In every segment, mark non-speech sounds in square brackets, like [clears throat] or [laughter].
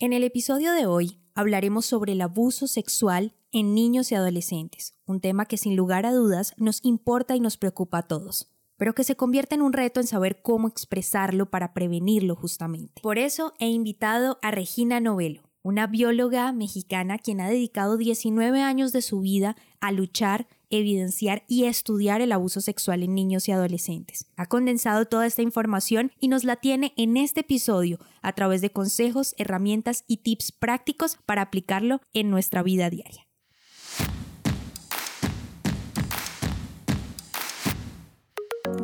En el episodio de hoy hablaremos sobre el abuso sexual en niños y adolescentes, un tema que sin lugar a dudas nos importa y nos preocupa a todos, pero que se convierte en un reto en saber cómo expresarlo para prevenirlo justamente. Por eso he invitado a Regina Novelo, una bióloga mexicana quien ha dedicado 19 años de su vida a luchar, evidenciar y estudiar el abuso sexual en niños y adolescentes. Ha condensado toda esta información y nos la tiene en este episodio a través de consejos, herramientas y tips prácticos para aplicarlo en nuestra vida diaria.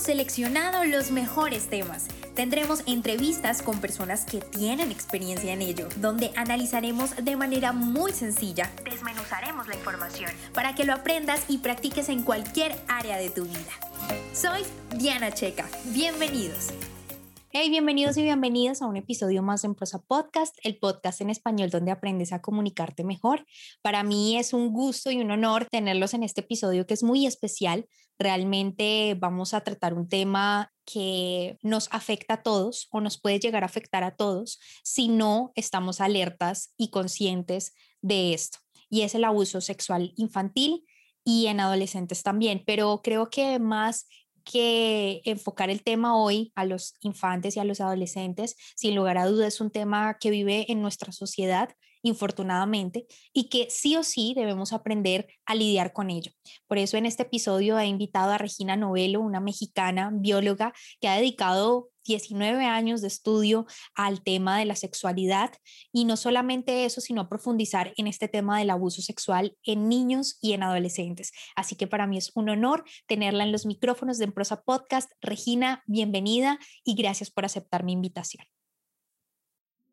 Hemos seleccionado los mejores temas Tendremos entrevistas con personas que tienen experiencia en ello, donde analizaremos de manera muy sencilla, desmenuzaremos la información para que lo aprendas y practiques en cualquier área de tu vida. Soy Diana Checa, bienvenidos. Hey, bienvenidos y bienvenidas a un episodio más en Prosa Podcast, el podcast en español donde aprendes a comunicarte mejor. Para mí es un gusto y un honor tenerlos en este episodio que es muy especial. Realmente vamos a tratar un tema que nos afecta a todos o nos puede llegar a afectar a todos si no estamos alertas y conscientes de esto. Y es el abuso sexual infantil y en adolescentes también, pero creo que más que enfocar el tema hoy a los infantes y a los adolescentes, sin lugar a dudas, es un tema que vive en nuestra sociedad, infortunadamente, y que sí o sí debemos aprender a lidiar con ello. Por eso en este episodio he invitado a Regina Novelo, una mexicana bióloga que ha dedicado 19 años de estudio al tema de la sexualidad y no solamente eso, sino profundizar en este tema del abuso sexual en niños y en adolescentes. Así que para mí es un honor tenerla en los micrófonos de Emprosa Podcast. Regina, bienvenida y gracias por aceptar mi invitación.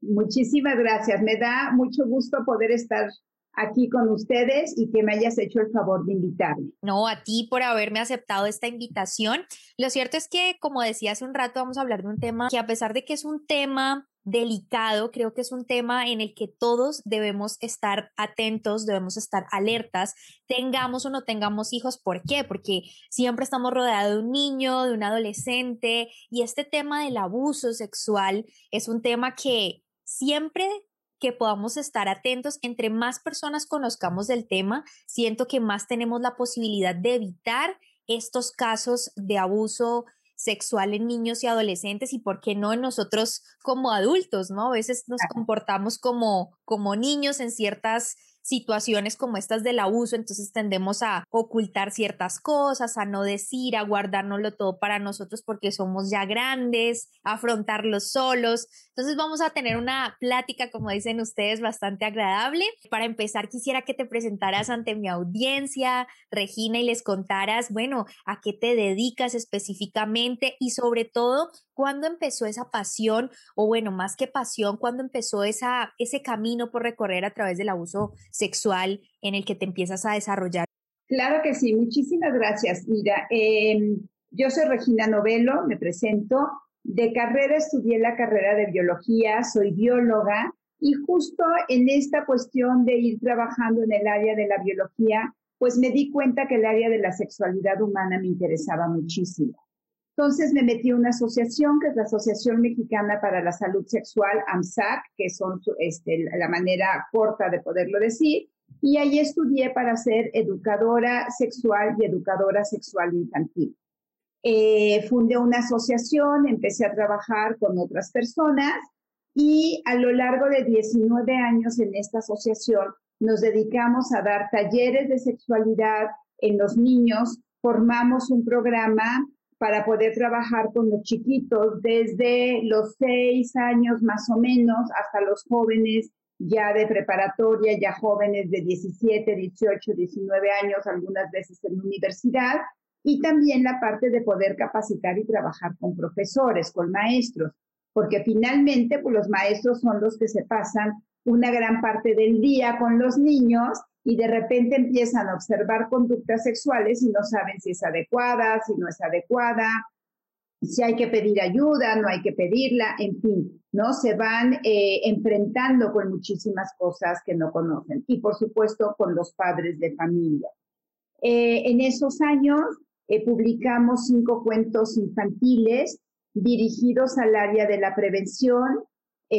Muchísimas gracias. Me da mucho gusto poder estar aquí con ustedes y que me hayas hecho el favor de invitarme. No, a ti por haberme aceptado esta invitación. Lo cierto es que, como decía hace un rato, vamos a hablar de un tema que a pesar de que es un tema delicado, creo que es un tema en el que todos debemos estar atentos, debemos estar alertas, tengamos o no tengamos hijos. ¿Por qué? Porque siempre estamos rodeados de un niño, de un adolescente y este tema del abuso sexual es un tema que siempre que podamos estar atentos, entre más personas conozcamos del tema, siento que más tenemos la posibilidad de evitar estos casos de abuso sexual en niños y adolescentes y por qué no en nosotros como adultos, ¿no? A veces nos comportamos como, como niños en ciertas situaciones como estas del abuso, entonces tendemos a ocultar ciertas cosas, a no decir, a guardárnoslo todo para nosotros porque somos ya grandes, afrontarlo solos. Entonces vamos a tener una plática, como dicen ustedes, bastante agradable. Para empezar, quisiera que te presentaras ante mi audiencia, Regina, y les contaras, bueno, a qué te dedicas específicamente y sobre todo, cuándo empezó esa pasión, o bueno, más que pasión, cuándo empezó esa, ese camino por recorrer a través del abuso sexual en el que te empiezas a desarrollar. Claro que sí, muchísimas gracias. Mira, em, yo soy Regina Novelo, me presento. De carrera estudié la carrera de biología, soy bióloga y justo en esta cuestión de ir trabajando en el área de la biología, pues me di cuenta que el área de la sexualidad humana me interesaba muchísimo. Entonces me metí a una asociación, que es la Asociación Mexicana para la Salud Sexual, AMSAC, que son este, la manera corta de poderlo decir, y ahí estudié para ser educadora sexual y educadora sexual infantil. Eh, fundé una asociación, empecé a trabajar con otras personas y a lo largo de 19 años en esta asociación nos dedicamos a dar talleres de sexualidad en los niños, formamos un programa para poder trabajar con los chiquitos desde los seis años más o menos hasta los jóvenes ya de preparatoria, ya jóvenes de 17, 18, 19 años, algunas veces en universidad, y también la parte de poder capacitar y trabajar con profesores, con maestros, porque finalmente pues, los maestros son los que se pasan una gran parte del día con los niños y de repente empiezan a observar conductas sexuales y no saben si es adecuada, si no es adecuada. si hay que pedir ayuda, no hay que pedirla, en fin, ¿no? Se van eh, enfrentando con muchísimas cosas que no conocen y por supuesto con los padres de familia. Eh, en esos años eh, publicamos cinco cuentos infantiles dirigidos al área de la prevención.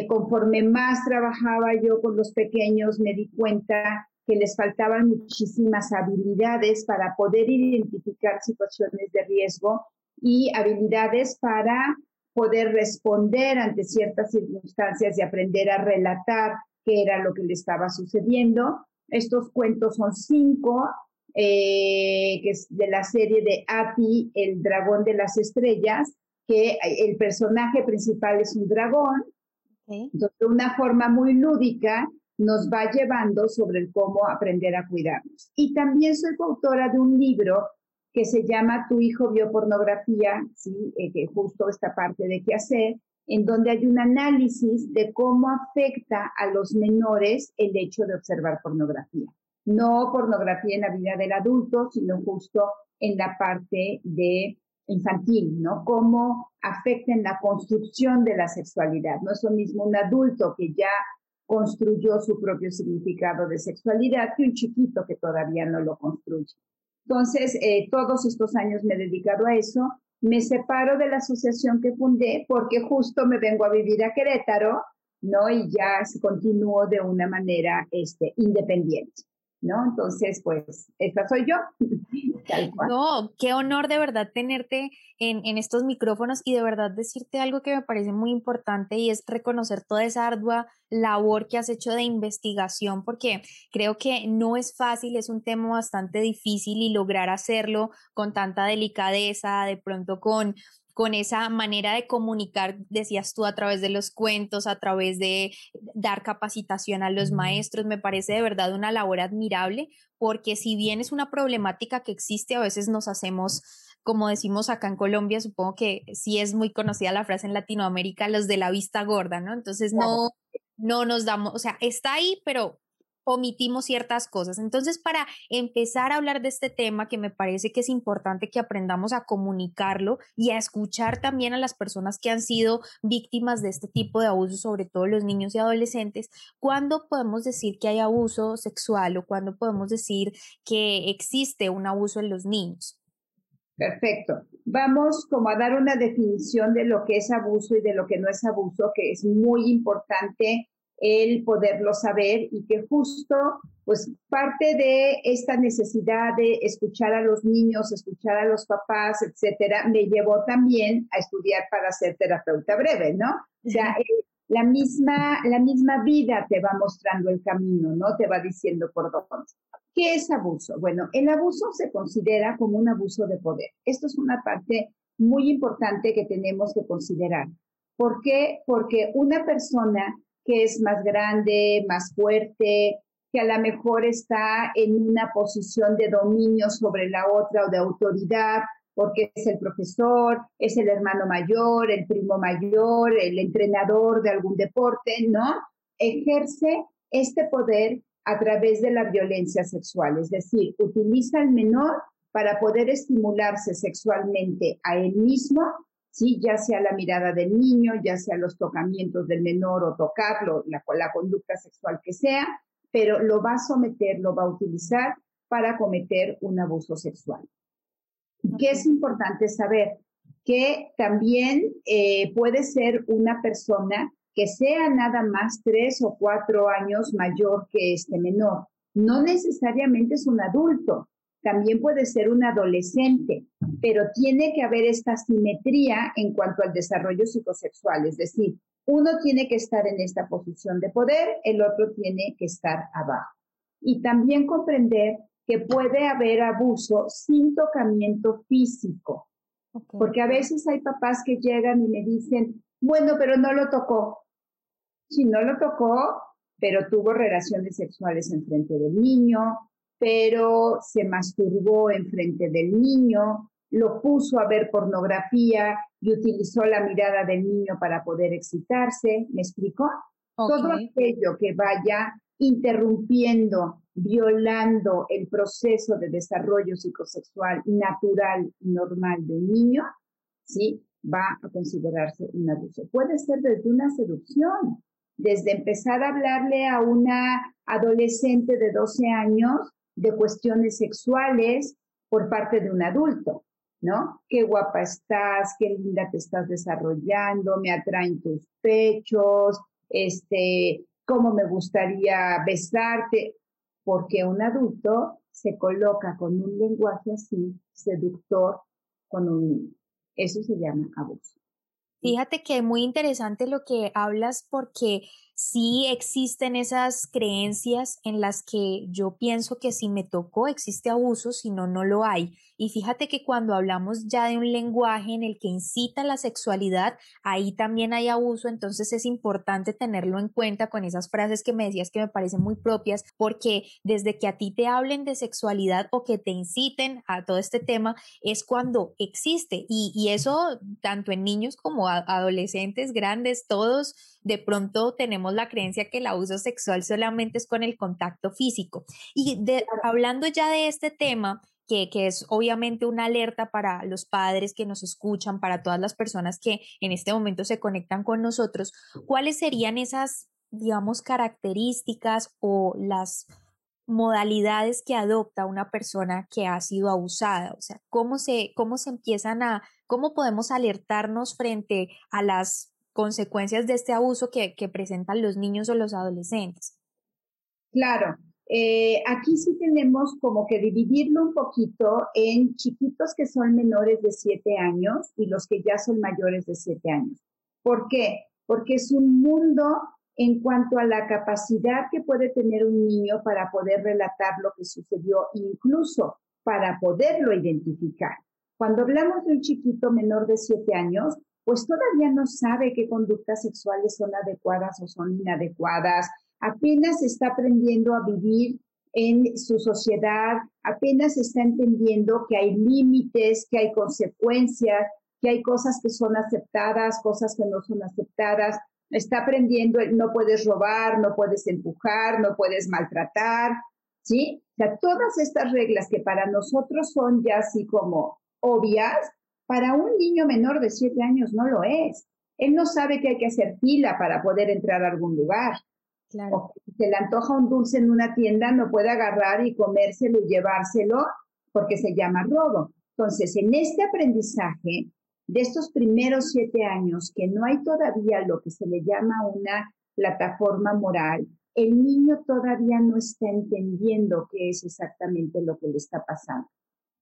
conforme más trabajaba yo con los pequeños, me di cuenta que les faltaban muchísimas habilidades para poder identificar situaciones de riesgo y habilidades para poder responder ante ciertas circunstancias y aprender a relatar qué era lo que le estaba sucediendo. Estos cuentos son cinco, eh, que es de la serie de Api, el dragón de las estrellas, que el personaje principal es un dragón. Entonces, de una forma muy lúdica, nos va llevando sobre cómo aprender a cuidarnos. Y también soy coautora de un libro que se llama Tu hijo vio pornografía, ¿sí? Eh, que justo esta parte de qué hacer, en donde hay un análisis de cómo afecta a los menores el hecho de observar pornografía. No pornografía en la vida del adulto, sino justo en la parte de infantil, ¿no? Cómo afecta en la construcción de la sexualidad. No es lo mismo un adulto que ya construyó su propio significado de sexualidad que un chiquito que todavía no lo construye. Entonces, eh, todos estos años me he dedicado a eso. Me separo de la asociación que fundé porque justo me vengo a vivir a Querétaro, ¿no? Y ya continúo de una manera este, independiente. ¿No? Entonces, pues, esta soy yo. [laughs] No, qué honor de verdad tenerte en, en, estos micrófonos y de verdad decirte algo que me parece muy importante y es reconocer toda esa ardua labor que has hecho de investigación, porque creo que no es fácil, es un tema bastante difícil y lograr hacerlo con tanta delicadeza, de pronto con con esa manera de comunicar, decías tú, a través de los cuentos, a través de dar capacitación a los maestros, me parece de verdad una labor admirable, porque si bien es una problemática que existe, a veces nos hacemos como decimos acá en Colombia, supongo que sí es muy conocida la frase en Latinoamérica, los de la vista gorda, ¿no? Entonces no, no nos damos, o sea, está ahí, pero omitimos ciertas cosas. Entonces, para empezar a hablar de este tema, que me parece que es importante que aprendamos a comunicarlo y a escuchar también a las personas que han sido víctimas de este tipo de abuso, sobre todo los niños y adolescentes, ¿cuándo podemos decir que hay abuso sexual o cuándo podemos decir que existe un abuso en los niños? Perfecto. Vamos como a dar una definición de lo que es abuso y de lo que no es abuso, que es muy importante el poderlo saber y que justo, pues parte de esta necesidad de escuchar a los niños, escuchar a los papás, etcétera, me llevó también a estudiar para ser terapeuta breve, ¿no? O sea, eh, la misma, la misma vida te va mostrando el camino, ¿no? Te va diciendo por dónde. ¿Qué es abuso? Bueno, el abuso se considera como un abuso de poder. Esto es una parte muy importante que tenemos que considerar. ¿Por qué? Porque una persona que es más grande, más fuerte, que a lo mejor está en una posición de dominio sobre la otra o de autoridad, porque es el profesor, es el hermano mayor, el primo mayor, el entrenador de algún deporte, ¿no? Ejerce este poder a través de la violencia sexual, es decir, utiliza al menor para poder estimularse sexualmente a él mismo ¿sí? ya sea la mirada del niño, ya sea los tocamientos del menor o tocarlo, la, la conducta sexual que sea, pero lo va a someter, lo va a utilizar para cometer un abuso sexual. ¿Qué es importante saber? Que también eh, puede ser una persona que sea nada más tres o cuatro años mayor que este menor. No necesariamente es un adulto, también puede ser un adolescente, pero tiene que haber esta simetría en cuanto al desarrollo psicosexual, es decir, uno tiene que estar en esta posición de poder, el otro tiene que estar abajo. Y también comprender que puede haber abuso sin tocamiento físico, porque a veces hay papás que llegan y me dicen, bueno, pero no lo tocó. Si no lo tocó, pero tuvo relaciones sexuales en frente del niño, pero se masturbó en frente del niño, lo puso a ver pornografía y utilizó la mirada del niño para poder excitarse, ¿me explicó? Todo aquello que vaya interrumpiendo, violando el proceso de desarrollo psicosexual natural y normal de un niño, ¿sí? va a considerarse un abuso. Puede ser desde una seducción, desde empezar a hablarle a una adolescente de 12 años de cuestiones sexuales por parte de un adulto, ¿no? Qué guapa estás, qué linda te estás desarrollando, me atraen tus pechos, este, cómo me gustaría besarte, porque un adulto se coloca con un lenguaje así, seductor, con un niño. Eso se llama abuso. Fíjate que es muy interesante lo que hablas porque sí existen esas creencias en las que yo pienso que si me tocó existe abuso, si no, no lo hay. Y fíjate que cuando hablamos ya de un lenguaje en el que incita la sexualidad, ahí también hay abuso, entonces es importante tenerlo en cuenta con esas frases que me decías que me parecen muy propias, porque desde que a ti te hablen de sexualidad o que te inciten a todo este tema, es cuando existe. Y, y eso tanto en niños como adolescentes, grandes, todos de pronto tenemos la creencia que el abuso sexual solamente es con el contacto físico. Y hablando ya de este tema, que, que, es obviamente una alerta para los padres que nos escuchan, para todas las personas que en este momento se conectan con nosotros, ¿cuáles serían esas, digamos, características o las modalidades que adopta una persona que ha sido abusada? O sea, ¿cómo se, cómo se empiezan a, cómo podemos alertarnos frente a las consecuencias de este abuso que, presentan los niños o los adolescentes. Claro, eh, aquí sí tenemos como que dividirlo un poquito en chiquitos que son menores de 7 años y los que ya son mayores de 7 años. ¿Por qué? Porque es un mundo en cuanto a la capacidad que puede tener un niño para poder relatar lo que sucedió, incluso para poderlo identificar. Cuando hablamos de un chiquito menor de 7 años, pues todavía no sabe qué conductas sexuales son adecuadas o son inadecuadas, apenas está aprendiendo a vivir en su sociedad, apenas está entendiendo que hay límites, que hay consecuencias, que hay cosas que son aceptadas, cosas que no son aceptadas. Está aprendiendo, no puedes robar, no puedes empujar, no puedes maltratar, ¿sí? Todas estas reglas que para nosotros son ya así como obvias, para un niño menor de 7 años no lo es. Él no sabe que hay que hacer fila para poder entrar a algún lugar. Se le antoja un dulce en una tienda, no puede agarrar y comérselo y llevárselo porque se llama robo. Entonces, en este aprendizaje de estos primeros siete años, que no hay todavía lo que se le llama una plataforma moral, el niño todavía no está entendiendo qué es exactamente lo que le está pasando.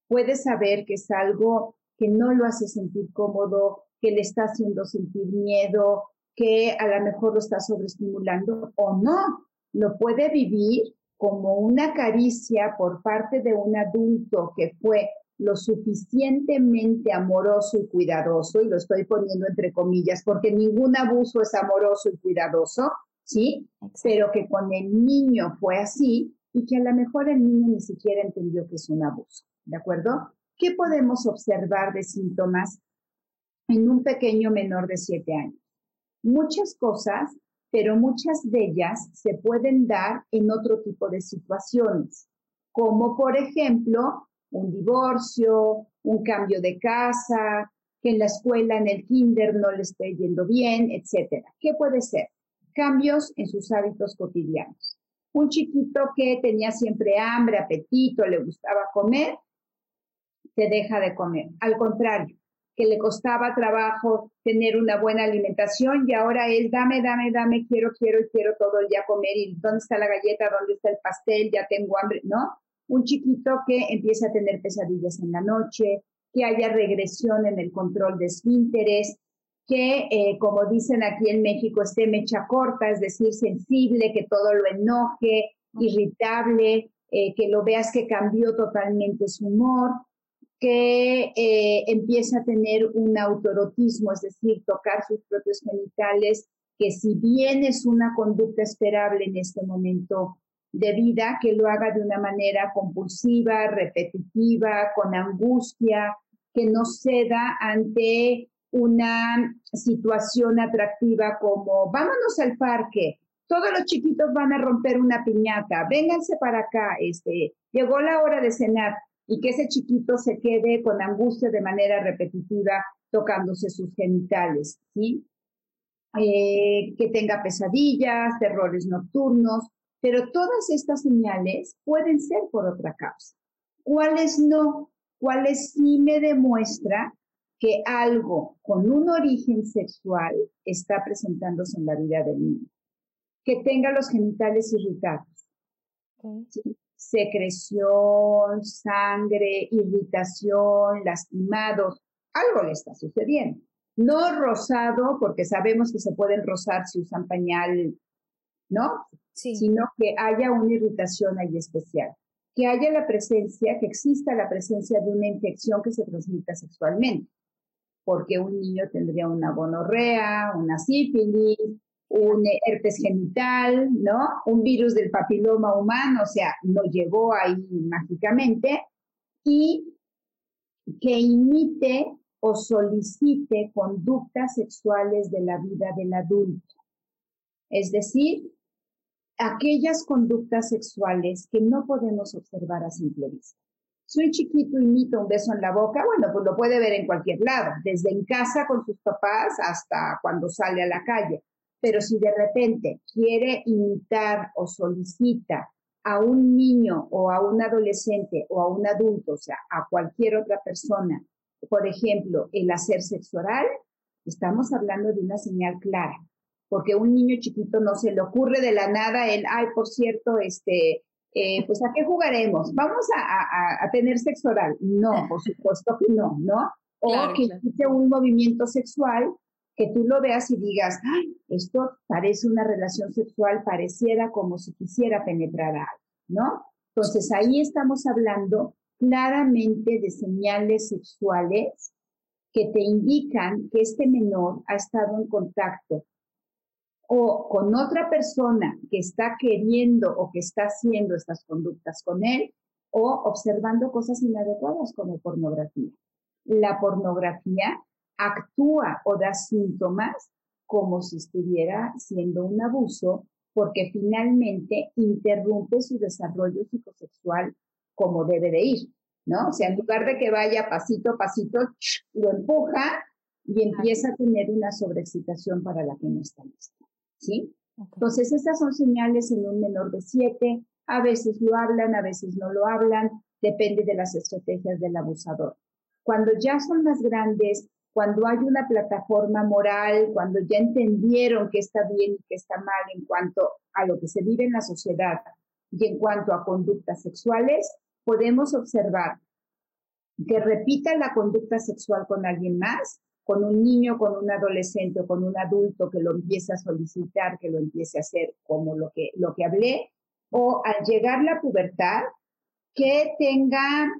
Puede saber que es algo que no lo hace sentir cómodo, que le está haciendo sentir miedo, que a lo mejor lo está sobreestimulando o no. Lo puede vivir como una caricia por parte de un adulto que fue lo suficientemente amoroso y cuidadoso, y lo estoy poniendo entre comillas, porque ningún abuso es amoroso y cuidadoso, ¿sí? Pero que con el niño fue así y que a lo mejor el niño ni siquiera entendió que es un abuso, ¿de acuerdo? ¿Qué podemos observar de síntomas en un pequeño menor de 7 años? Muchas cosas, pero muchas de ellas se pueden dar en otro tipo de situaciones, como por ejemplo un divorcio, un cambio de casa, que en la escuela, en el kinder no le esté yendo bien, etcétera. ¿Qué puede ser? Cambios en sus hábitos cotidianos. Un chiquito que tenía siempre hambre, apetito, le gustaba comer, te deja de comer. Al contrario, que le costaba trabajo tener una buena alimentación y ahora es dame, dame, dame, quiero, quiero y quiero todo el día comer y dónde está la galleta, dónde está el pastel, ya tengo hambre, ¿no? Un chiquito que empieza a tener pesadillas en la noche, que haya regresión en el control de esfínteres, que, eh, como dicen aquí en México, esté mecha corta, es decir, sensible, que todo lo enoje, irritable, eh, que lo veas que cambió totalmente su humor, que eh, empieza a tener un autorotismo, es decir, tocar sus propios genitales, que si bien es una conducta esperable en este momento de vida, que lo haga de una manera compulsiva, repetitiva, con angustia, que no ceda ante una situación atractiva como vámonos al parque, todos los chiquitos van a romper una piñata, vénganse para acá, este, llegó la hora de cenar y que ese chiquito se quede con angustia de manera repetitiva tocándose sus genitales, ¿sí? Eh, que tenga pesadillas, terrores nocturnos, pero todas estas señales pueden ser por otra causa. ¿Cuáles no? ¿Cuáles sí me demuestra que algo con un origen sexual está presentándose en la vida del niño? Que tenga los genitales irritados. Secreción, sangre, irritación, lastimados, algo le está sucediendo. No rosado, porque sabemos que se pueden rosar si usan pañal, ¿no? Sino que haya una irritación ahí especial. Que haya la presencia, que exista la presencia de una infección que se transmita sexualmente. Porque un niño tendría una gonorrea, una sífilis, un herpes genital, ¿no? Un virus del papiloma humano, o sea, no llegó ahí mágicamente. Y que imite o solicite conductas sexuales de la vida del adulto. Es decir, aquellas conductas sexuales que no podemos observar a simple vista. Si un chiquito imita un beso en la boca, bueno, pues lo puede ver en cualquier lado, desde en casa con sus papás hasta cuando sale a la calle. Pero si de repente quiere imitar o solicita a un niño o a un adolescente o a un adulto, o sea, a cualquier otra persona, por ejemplo, el hacer sexo oral, estamos hablando de una señal clara, porque un niño chiquito no se le ocurre de la nada el, ay, por cierto, este, eh, pues ¿a qué jugaremos? ¿Vamos a, tener sexo oral? No, por supuesto que no, ¿no? O que existe un movimiento sexual que tú lo veas y digas, ay, esto parece una relación sexual, pareciera como si quisiera penetrar a alguien, ¿no? Entonces ahí estamos hablando claramente de señales sexuales que te indican que este menor ha estado en contacto o con otra persona que está queriendo o que está haciendo estas conductas con él o observando cosas inadecuadas como pornografía. La pornografía actúa o da síntomas como si estuviera siendo un abuso porque finalmente interrumpe su desarrollo psicosexual como debe de ir, ¿no? O sea, en lugar de que vaya pasito a pasito, lo empuja y empieza a tener una sobreexcitación para la que no está lista, ¿sí? Entonces, estas son señales en un menor de siete, a veces lo hablan, a veces no lo hablan, depende de las estrategias del abusador. Cuando ya son más grandes, cuando hay una plataforma moral, cuando ya entendieron qué está bien y qué está mal en cuanto a lo que se vive en la sociedad y en cuanto a conductas sexuales, podemos observar que repita la conducta sexual con alguien más, con un niño, con un adolescente o con un adulto que lo empiece a solicitar, que lo empiece a hacer como lo que, lo que hablé, o al llegar la pubertad, que tenga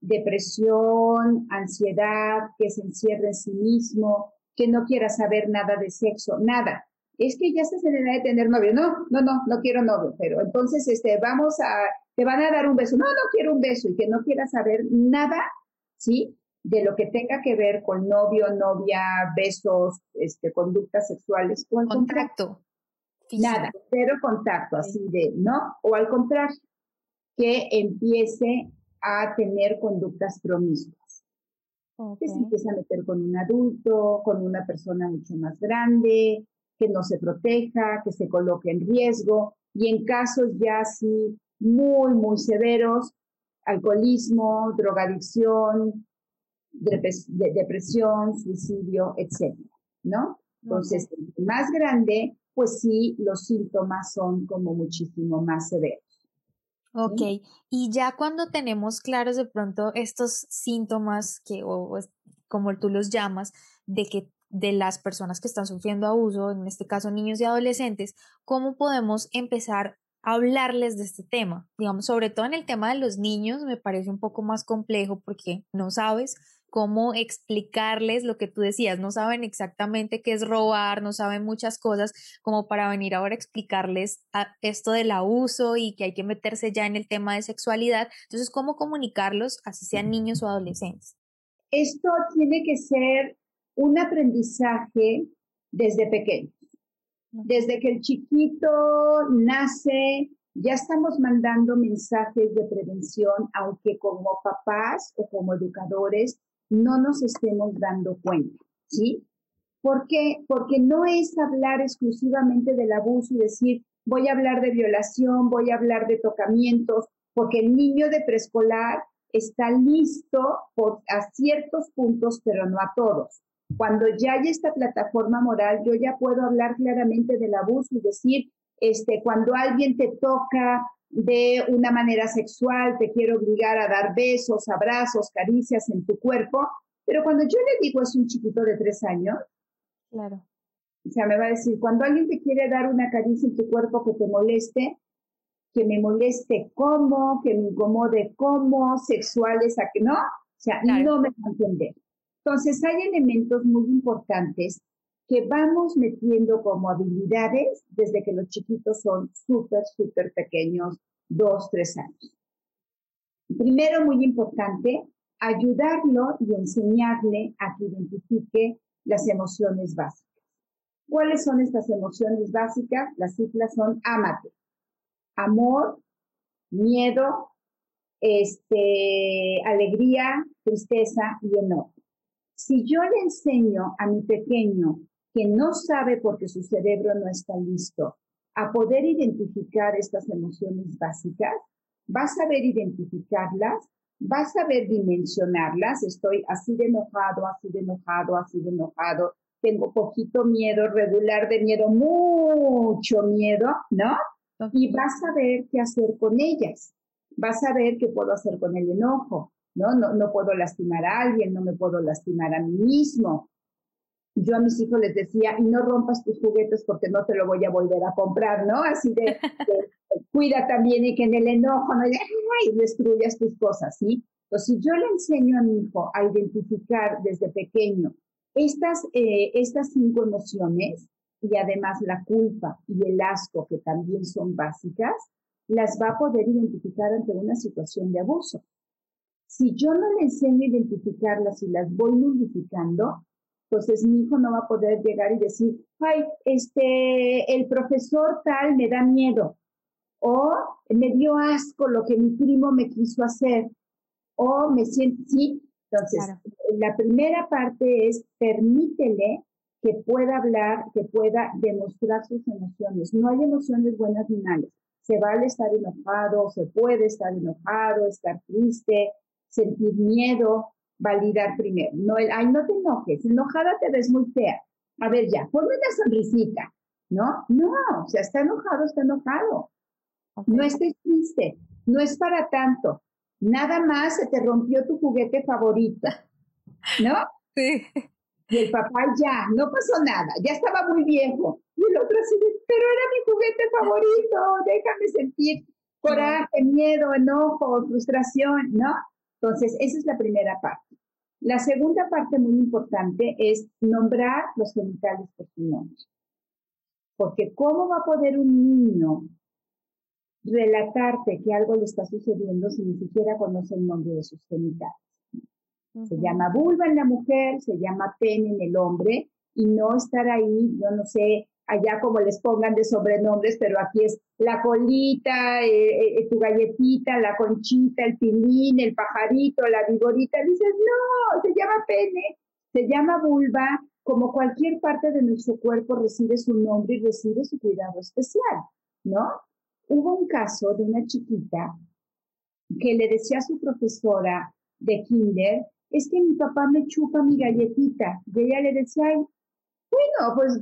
depresión, ansiedad, que se encierre en sí mismo, que no quiera saber nada de sexo, nada. Es que ya estás en edad de tener novio. No, no, no, no quiero novio, pero entonces este, vamos a te van a dar un beso, no, no quiero un beso y que no quiera saber nada, ¿sí? De lo que tenga que ver con novio, novia, besos, este, conductas sexuales. O contacto. Nada, cero contacto, así de, ¿no? O al contrario, que empiece a tener conductas promiscuas. Que se empiece a meter con un adulto, con una persona mucho más grande, que no se proteja, que se coloque en riesgo. Y en casos ya así muy, muy severos, alcoholismo, drogadicción, depresión, suicidio, etcétera, ¿no? Entonces, más grande, pues sí, los síntomas son como muchísimo más severos. Ok, y ya cuando tenemos claros de pronto estos síntomas que, o, como tú los llamas, de que de las personas que están sufriendo abuso, en este caso niños y adolescentes, ¿cómo podemos empezar hablarles de este tema. Digamos, sobre todo en el tema de los niños me parece un poco más complejo porque no sabes cómo explicarles lo que tú decías, no saben exactamente qué es robar, no saben muchas cosas como para venir ahora a explicarles esto del abuso y que hay que meterse ya en el tema de sexualidad. Entonces, ¿cómo comunicarlos así sean niños o adolescentes? Esto tiene que ser un aprendizaje desde pequeño. Desde que el chiquito nace, ya estamos mandando mensajes de prevención, aunque como papás o como educadores no nos estemos dando cuenta. ¿sí? ¿Por qué? Porque no es hablar exclusivamente del abuso y decir, voy a hablar de violación, voy a hablar de tocamientos, porque el niño de preescolar está listo a ciertos puntos, pero no a todos. Cuando ya hay esta plataforma moral, yo ya puedo hablar claramente del abuso y decir, este, cuando alguien te toca de una manera sexual, te quiere obligar a dar besos, abrazos, caricias en tu cuerpo, pero cuando yo le digo es un chiquito de tres años, claro. O sea, me va a decir, cuando alguien te quiere dar una caricia en tu cuerpo que te moleste, que me moleste cómo, que me incomode cómo, sexuales a que no, o sea, no me va a entender. Entonces, hay elementos muy importantes que vamos metiendo como habilidades desde que los chiquitos son súper, súper pequeños, dos, tres años. Primero, muy importante, ayudarlo y enseñarle a que identifique las emociones básicas. ¿Cuáles son estas emociones básicas? Las cifras son amate, amor, miedo, este, alegría, tristeza y enojo. Si yo le enseño a mi pequeño que no sabe porque su cerebro no está listo a poder identificar estas emociones básicas, va a saber identificarlas, va a saber dimensionarlas, estoy así de enojado, así de enojado, así de enojado, tengo poquito miedo, regular de miedo, mucho miedo, ¿no? Y va a saber qué hacer con ellas, va a saber qué puedo hacer con el enojo, ¿no? ¿no? No puedo lastimar a alguien, no me puedo lastimar a mí mismo. Yo a mis hijos les decía, y no rompas tus juguetes porque no te lo voy a volver a comprar, ¿no? Así de, [laughs] cuida también y que en el enojo no ay, destruyas tus cosas, ¿sí? Entonces, si yo le enseño a mi hijo a identificar desde pequeño estas, eh, estas cinco emociones y además la culpa y el asco, que también son básicas, las va a poder identificar ante una situación de abuso. Si yo no le enseño a identificarlas y las voy nulificando, entonces mi hijo no va a poder llegar y decir, ay, este, el profesor tal me da miedo, o me dio asco lo que mi primo me quiso hacer, o me siento, sí. Entonces, la primera parte es permítele que pueda hablar, que pueda demostrar sus emociones. No hay emociones buenas ni malas. Se vale estar enojado, se puede estar enojado, estar triste, sentir miedo, validar primero. No el, ay, no te enojes, enojada te ves muy fea. A ver, ya, ponme una sonrisita. ¿No? No, o sea, está enojado, está enojado. No estés triste, no es para tanto. Nada más se te rompió tu juguete favorito, ¿no? Sí. Y el papá ya, no pasó nada, ya estaba muy viejo. Y el otro así, pero era mi juguete favorito, déjame sentir coraje, miedo, enojo, frustración, ¿no? Entonces, esa es la primera parte. La segunda parte muy importante es nombrar los genitales por su nombre. Porque ¿cómo va a poder un niño relatarte que algo le está sucediendo si ni siquiera conoce el nombre de sus genitales? Se llama vulva en la mujer, se llama pene en el hombre, y no estar ahí, yo no sé, allá como les pongan de sobrenombres, pero aquí es la colita, eh, eh, tu galletita, la conchita, el pilín, el pajarito, la vigorita. Dices, no, se llama pene, se llama vulva, como cualquier parte de nuestro cuerpo recibe su nombre y recibe su cuidado especial, ¿no? Hubo un caso de una chiquita que le decía a su profesora de kinder, es que mi papá me chupa mi galletita. Y ella le decía, bueno, pues,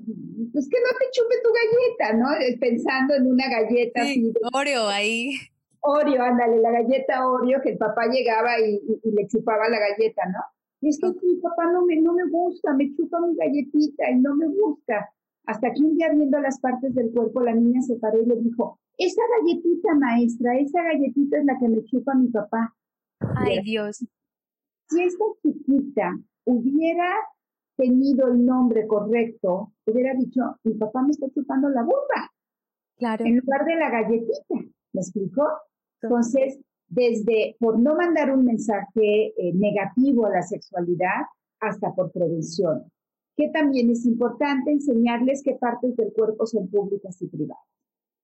pues que no te chupe tu galleta, ¿no? Eh, pensando en una galleta sí, Oreo ahí. Oreo, ándale, la galleta Oreo, que el papá llegaba y, le chupaba la galleta, ¿no? Y es que mi papá no me, no me gusta, me chupa mi galletita y no me gusta. Hasta que un día viendo las partes del cuerpo, la niña se paró y le dijo, esa galletita, maestra, esa galletita es la que me chupa mi papá. Ay, Dios si esta chiquita hubiera tenido el nombre correcto, hubiera dicho, mi papá me está chupando la bomba. Claro. En lugar de la galletita. ¿Me explicó? Entonces, desde por no mandar un mensaje eh, negativo a la sexualidad hasta por prevención, que también es importante enseñarles qué partes del cuerpo son públicas y privadas.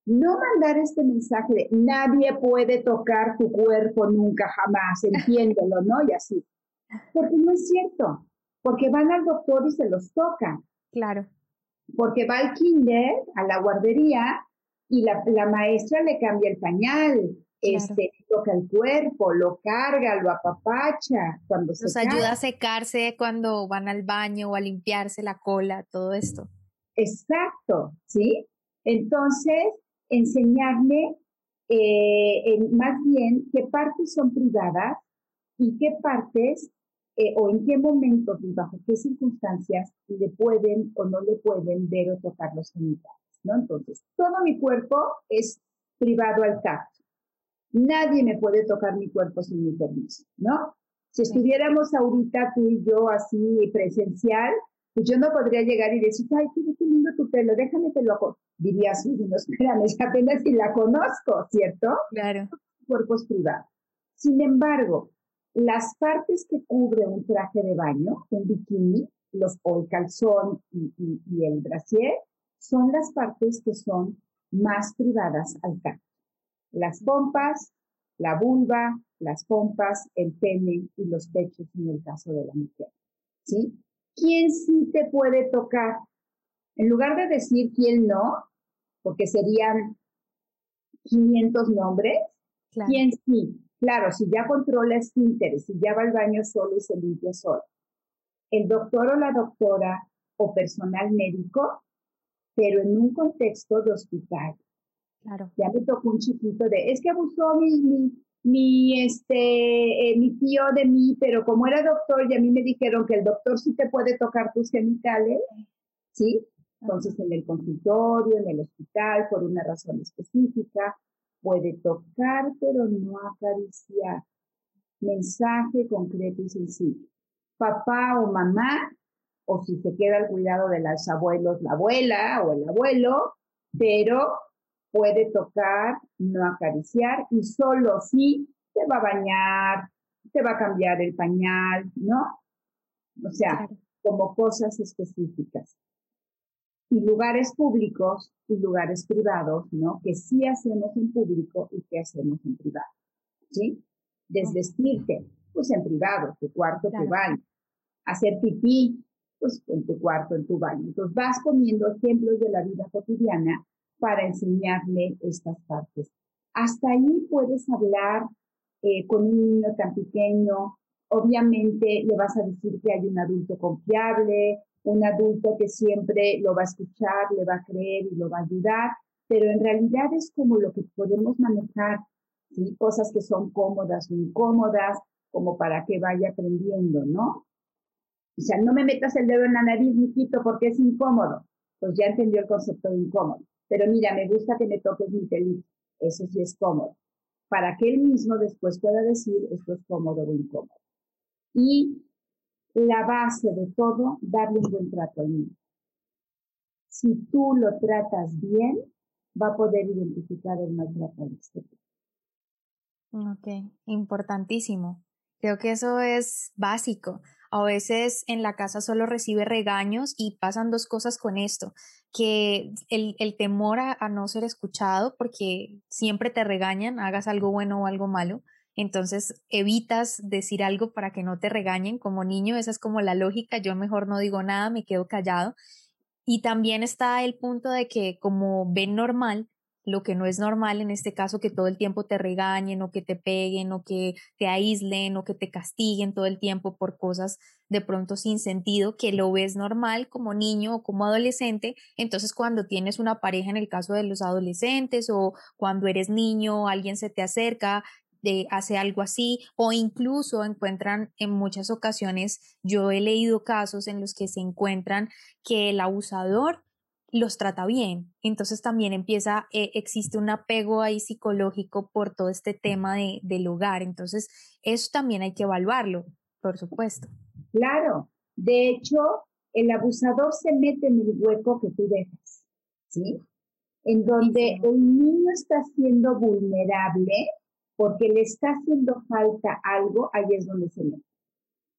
No mandar este mensaje de nadie puede tocar tu cuerpo nunca jamás, entiéndelo, ¿no? Y así. Porque no es cierto. Porque van al doctor y se los tocan. Claro. Porque va al kinder, a la guardería, y la, maestra le cambia el pañal, este, toca el cuerpo, lo carga, lo apapacha, cuando se Los ayuda a secarse cuando van al baño o a limpiarse la cola, todo esto. Exacto, ¿sí? Entonces, enseñarle eh, más bien qué partes son privadas y qué partes eh, o en qué momentos y bajo qué circunstancias le pueden o no le pueden ver o tocar los genitales, ¿no? Entonces, todo mi cuerpo es privado al tacto. Nadie me puede tocar mi cuerpo sin mi permiso, ¿no? Si estuviéramos ahorita tú y yo así presencial, pues yo no podría llegar y decir, ay, qué, lindo tu pelo, déjame te lo... Dirías, no, espérame, apenas si la conozco, ¿cierto? Claro. Cuerpos privados. Sin embargo, las partes que cubre un traje de baño, un bikini, los, o el calzón y, el brasier, son las partes que son más privadas al tacto. Las pompas, la vulva, las pompas, el pene y los pechos en el caso de la mujer. ¿Sí? ¿Quién sí te puede tocar? En lugar de decir quién no, porque serían 500 nombres, ¿quién sí? Claro, si ya controla esfínteres, si ya va al baño solo y se limpia solo. El doctor o la doctora o personal médico, pero en un contexto de hospital. Claro. Ya me tocó un chiquito de, es que abusó mi, mi, este, eh, mi tío de mí, pero como era doctor y a mí me dijeron que el doctor sí te puede tocar tus genitales, ¿sí? Entonces en el consultorio, en el hospital, por una razón específica, Puede tocar, pero no acariciar. Mensaje concreto y sencillo. Papá o mamá, o si se queda al cuidado de los abuelos, la abuela o el abuelo, pero puede tocar, no acariciar y solo si te va a bañar, te va a cambiar el pañal, ¿no? O sea, como cosas específicas y lugares públicos y lugares privados, ¿no? Que sí hacemos en público y que hacemos en privado, ¿sí? Desvestirte, pues en privado, tu cuarto, tu baño. Hacer pipí, pues en tu cuarto, en tu baño. Entonces vas poniendo ejemplos de la vida cotidiana para enseñarle estas partes. Hasta ahí puedes hablar eh, con un niño tan pequeño. Obviamente le vas a decir que hay un adulto confiable, un adulto que siempre lo va a escuchar, le va a creer y lo va a ayudar, pero en realidad es como lo que podemos manejar, ¿sí? cosas que son cómodas o incómodas, como para que vaya aprendiendo, ¿no? O sea, no me metas el dedo en la nariz, Niquito, porque es incómodo. Pues ya entendió el concepto de incómodo. Pero mira, me gusta que me toques mi pelito. Eso sí es cómodo. Para que él mismo después pueda decir esto es cómodo o incómodo. Y la base de todo, darle un buen trato al niño. Si tú lo tratas bien, va a poder identificar el maltrato este Ok, importantísimo. Creo que eso es básico. A veces en la casa solo recibe regaños y pasan dos cosas con esto, que el, temor a, no ser escuchado porque siempre te regañan, hagas algo bueno o algo malo, entonces evitas decir algo para que no te regañen como niño, esa es como la lógica, yo mejor no digo nada, me quedo callado. Y también está el punto de que como ven normal, lo que no es normal en este caso, que todo el tiempo te regañen o que te peguen o que te aíslen o que te castiguen todo el tiempo por cosas de pronto sin sentido, que lo ves normal como niño o como adolescente, entonces cuando tienes una pareja en el caso de los adolescentes o cuando eres niño, alguien se te acerca de, hace algo así o incluso encuentran en muchas ocasiones, yo he leído casos en los que se encuentran que el abusador los trata bien. Entonces también empieza, eh, existe un apego ahí psicológico por todo este tema de, del hogar. Entonces, eso también hay que evaluarlo, por supuesto. Claro, de hecho, el abusador se mete en el hueco que tú dejas, ¿sí? En donde el niño está siendo vulnerable porque le está haciendo falta algo, ahí es donde se mete.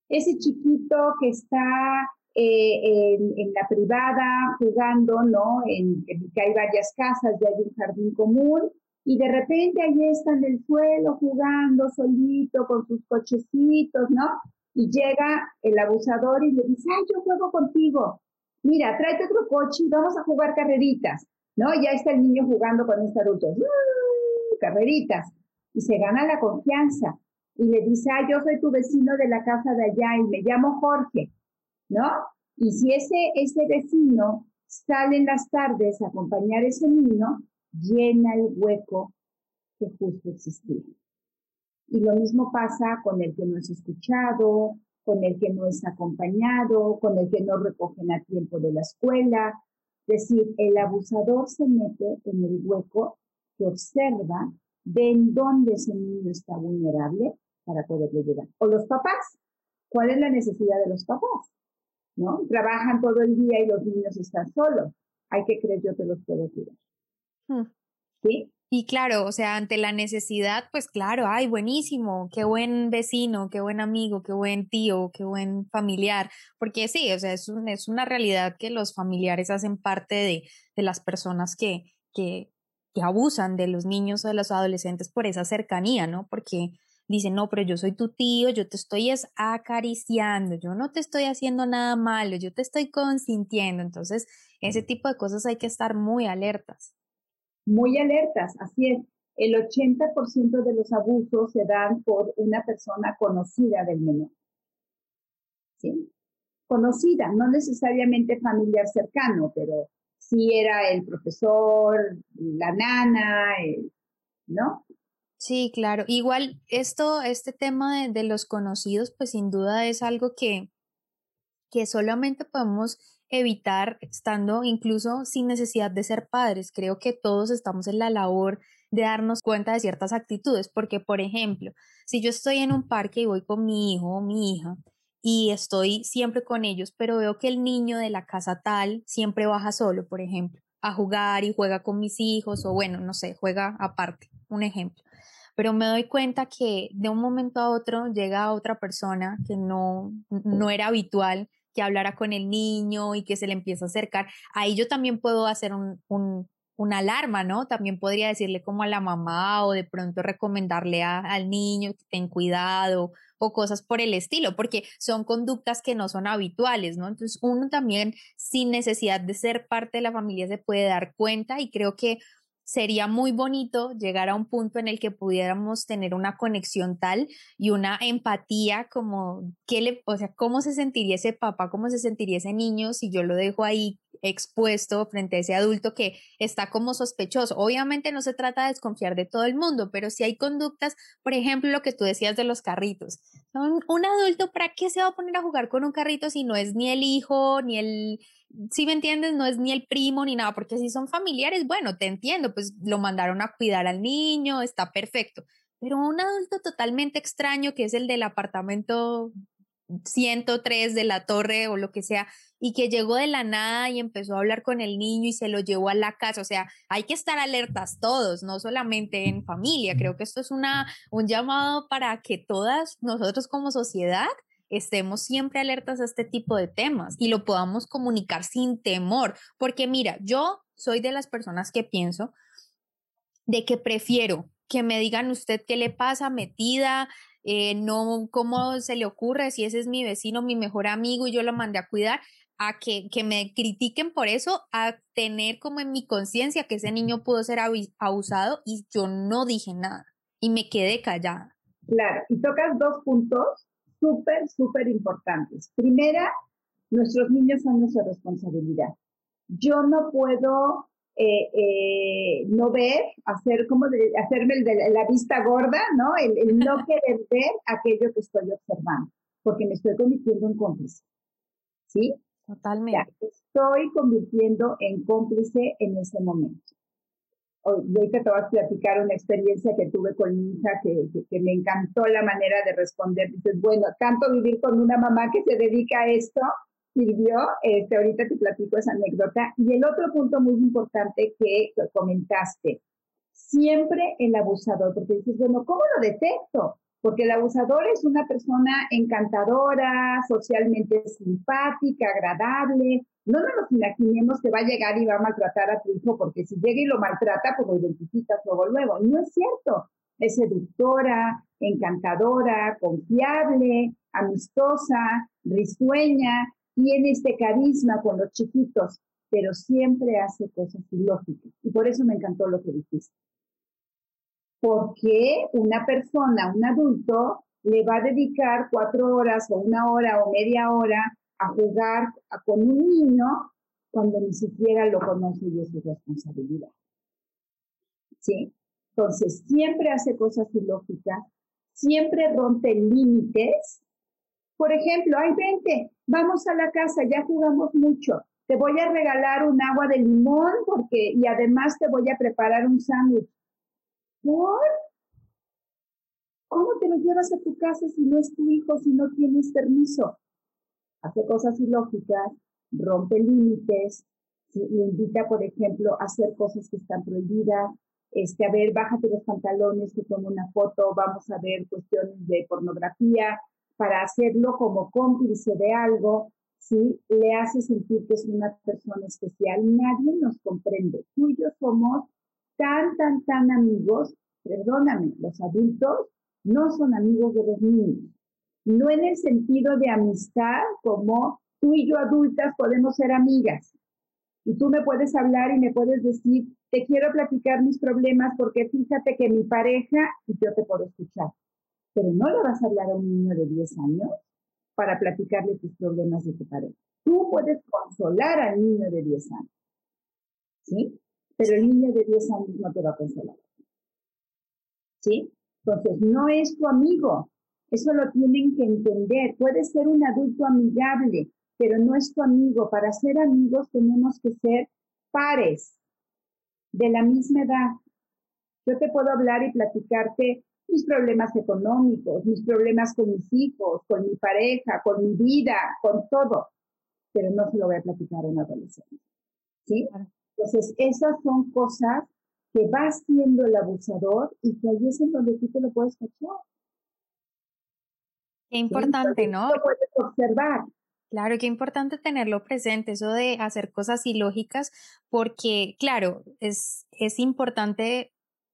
Ese chiquito que está eh, en, la privada jugando, ¿no? En, que hay varias casas, ya hay un jardín común, y de repente ahí está en el suelo jugando solito con sus cochecitos, ¿no? y llega el abusador y le dice, ay, yo juego contigo. Mira, tráete otro coche y vamos a jugar carreritas. ¿No? Ya está el niño jugando con este adulto. Carreritas. Y se gana la confianza. Y le dice, ah, yo soy tu vecino de la casa de allá y me llamo Jorge. ¿No? Y si ese, ese vecino sale en las tardes a acompañar a ese niño, llena el hueco que justo existía. Y lo mismo pasa con el que no es escuchado, con el que no es acompañado, con el que no recogen a tiempo de la escuela. Es decir, el abusador se mete en el hueco que observa de en dónde ese niño está vulnerable para poderle llegar. O los papás. ¿Cuál es la necesidad de los papás? ¿No? Trabajan todo el día y los niños están solos. Hay que creer yo que los puedo cuidar. Hmm. ¿Sí? Y claro, o sea, ante la necesidad, pues claro, ay, buenísimo, qué buen vecino, qué buen amigo, qué buen tío, qué buen familiar, porque sí, o sea, es, es una realidad que los familiares hacen parte de, de las personas que, que, que abusan de los niños o de los adolescentes por esa cercanía, ¿no? Porque dicen, no, pero yo soy tu tío, yo te estoy acariciando, yo no te estoy haciendo nada malo, yo te estoy consintiendo. Entonces, ese tipo de cosas hay que estar muy alertas muy alertas, así es. El 80% de los abusos se dan por una persona conocida del menor. ¿Sí? Conocida, no necesariamente familiar cercano, pero sí era el profesor, la nana, ¿no? Sí, claro. Igual esto, este tema de, de, los conocidos, pues sin duda es algo que, que solamente podemos evitar estando incluso sin necesidad de ser padres. Creo que todos estamos en la labor de darnos cuenta de ciertas actitudes, porque por ejemplo, si yo estoy en un parque y voy con mi hijo o mi hija y estoy siempre con ellos, pero veo que el niño de la casa tal siempre baja solo, por ejemplo, a jugar y juega con mis hijos o bueno, no sé, juega aparte, un ejemplo. Pero me doy cuenta que de un momento a otro llega otra persona que no, no era habitual que hablara con el niño y que se le empieza a acercar, ahí yo también puedo hacer un, un, una alarma, ¿no? También podría decirle como a la mamá o de pronto recomendarle al niño que ten cuidado o cosas por el estilo, porque son conductas que no son habituales, ¿no? Entonces uno también sin necesidad de ser parte de la familia se puede dar cuenta y creo que sería muy bonito llegar a un punto en el que pudiéramos tener una conexión tal y una empatía como le, o sea, cómo se sentiría ese papá, cómo se sentiría ese niño si yo lo dejo ahí expuesto frente a ese adulto que está como sospechoso. Obviamente no se trata de desconfiar de todo el mundo, pero si hay conductas, por ejemplo, lo que tú decías de los carritos. Un adulto, ¿para qué se va a poner a jugar con un carrito si no es ni el hijo, ni el si me entiendes, no es ni el primo ni nada, porque si son familiares, bueno, te entiendo, pues lo mandaron a cuidar al niño, está perfecto. Pero un adulto totalmente extraño, que es el del apartamento 103 de la torre o lo que sea, y que llegó de la nada y empezó a hablar con el niño y se lo llevó a la casa. O sea, hay que estar alertas todos, no solamente en familia. Creo que esto es una, un llamado para que todas nosotros como sociedad estemos siempre alertas a este tipo de temas y lo podamos comunicar sin temor, porque mira, yo soy de las personas que pienso de que prefiero que me digan usted qué le pasa, metida, eh, no, cómo se le ocurre, si ese es mi vecino, mi mejor amigo y yo lo mandé a cuidar, a que, que me critiquen por eso, a tener como en mi conciencia que ese niño pudo ser abusado y yo no dije nada y me quedé callada. Claro, y tocas dos puntos súper, súper importantes. Primera, nuestros niños son nuestra responsabilidad. Yo no puedo eh, eh, no ver, hacer como de, hacerme el de la vista gorda, ¿no? El, no [laughs] querer ver aquello que estoy observando, porque me estoy convirtiendo en cómplice. ¿Sí? Totalmente. estoy convirtiendo en cómplice en ese momento ahorita te voy a platicar una experiencia que tuve con mi hija que, que, me encantó la manera de responder. Dices, bueno, tanto vivir con una mamá que se dedica a esto sirvió. Este, ahorita te platico esa anécdota. Y el otro punto muy importante que comentaste, siempre el abusador, porque dices, bueno, ¿cómo lo detecto? Porque el abusador es una persona encantadora, socialmente simpática, agradable, no nos imaginemos que va a llegar y va a maltratar a tu hijo, porque si llega y lo maltrata, pues lo identificas luego, luego. No es cierto. Es seductora, encantadora, confiable, amistosa, risueña, tiene este carisma con los chiquitos, pero siempre hace cosas ilógicas. Y por eso me encantó lo que dijiste. Porque una persona, un adulto, le va a dedicar cuatro horas o una hora o media hora a jugar con un niño cuando ni siquiera lo conoce y es su responsabilidad. ¿Sí? Entonces, siempre hace cosas ilógicas, siempre rompe límites. Por ejemplo, hay 20, vamos a la casa, ya jugamos mucho, te voy a regalar un agua de limón porque, y además te voy a preparar un sándwich. ¿Por? ¿Cómo te lo llevas a tu casa si no es tu hijo, si no tienes permiso? Hace cosas ilógicas, rompe límites, le invita, por ejemplo, a hacer cosas que están prohibidas, este, a ver, bájate los pantalones, que tomo una foto, vamos a ver cuestiones de pornografía, para hacerlo como cómplice de algo, ¿sí? Le hace sentir que es una persona especial. Nadie nos comprende. Tú y yo somos tan, tan, tan amigos. Perdóname, los adultos no son amigos de los niños. No en el sentido de amistad como tú y yo adultas podemos ser amigas. Y tú me puedes hablar y me puedes decir, te quiero platicar mis problemas porque fíjate que mi pareja, y yo te puedo escuchar. Pero no le vas a hablar a un niño de 10 años para platicarle tus problemas de tu pareja. Tú puedes consolar al niño de 10 años. ¿Sí? Pero el niño de 10 años no te va a consolar. ¿Sí? Entonces, no es tu amigo. Eso lo tienen que entender. Puede ser un adulto amigable, pero no es tu amigo. Para ser amigos tenemos que ser pares de la misma edad. Yo te puedo hablar y platicarte mis problemas económicos, mis problemas con mis hijos, con mi pareja, con mi vida, con todo, pero no se lo voy a platicar a un adolescente. ¿Sí? Entonces, esas son cosas que va haciendo el abusador y que ahí es en donde tú te lo puedes cachar. Qué importante, ¿no? Lo puedes observar. Claro, qué importante tenerlo presente, eso de hacer cosas ilógicas, porque, claro, es, es importante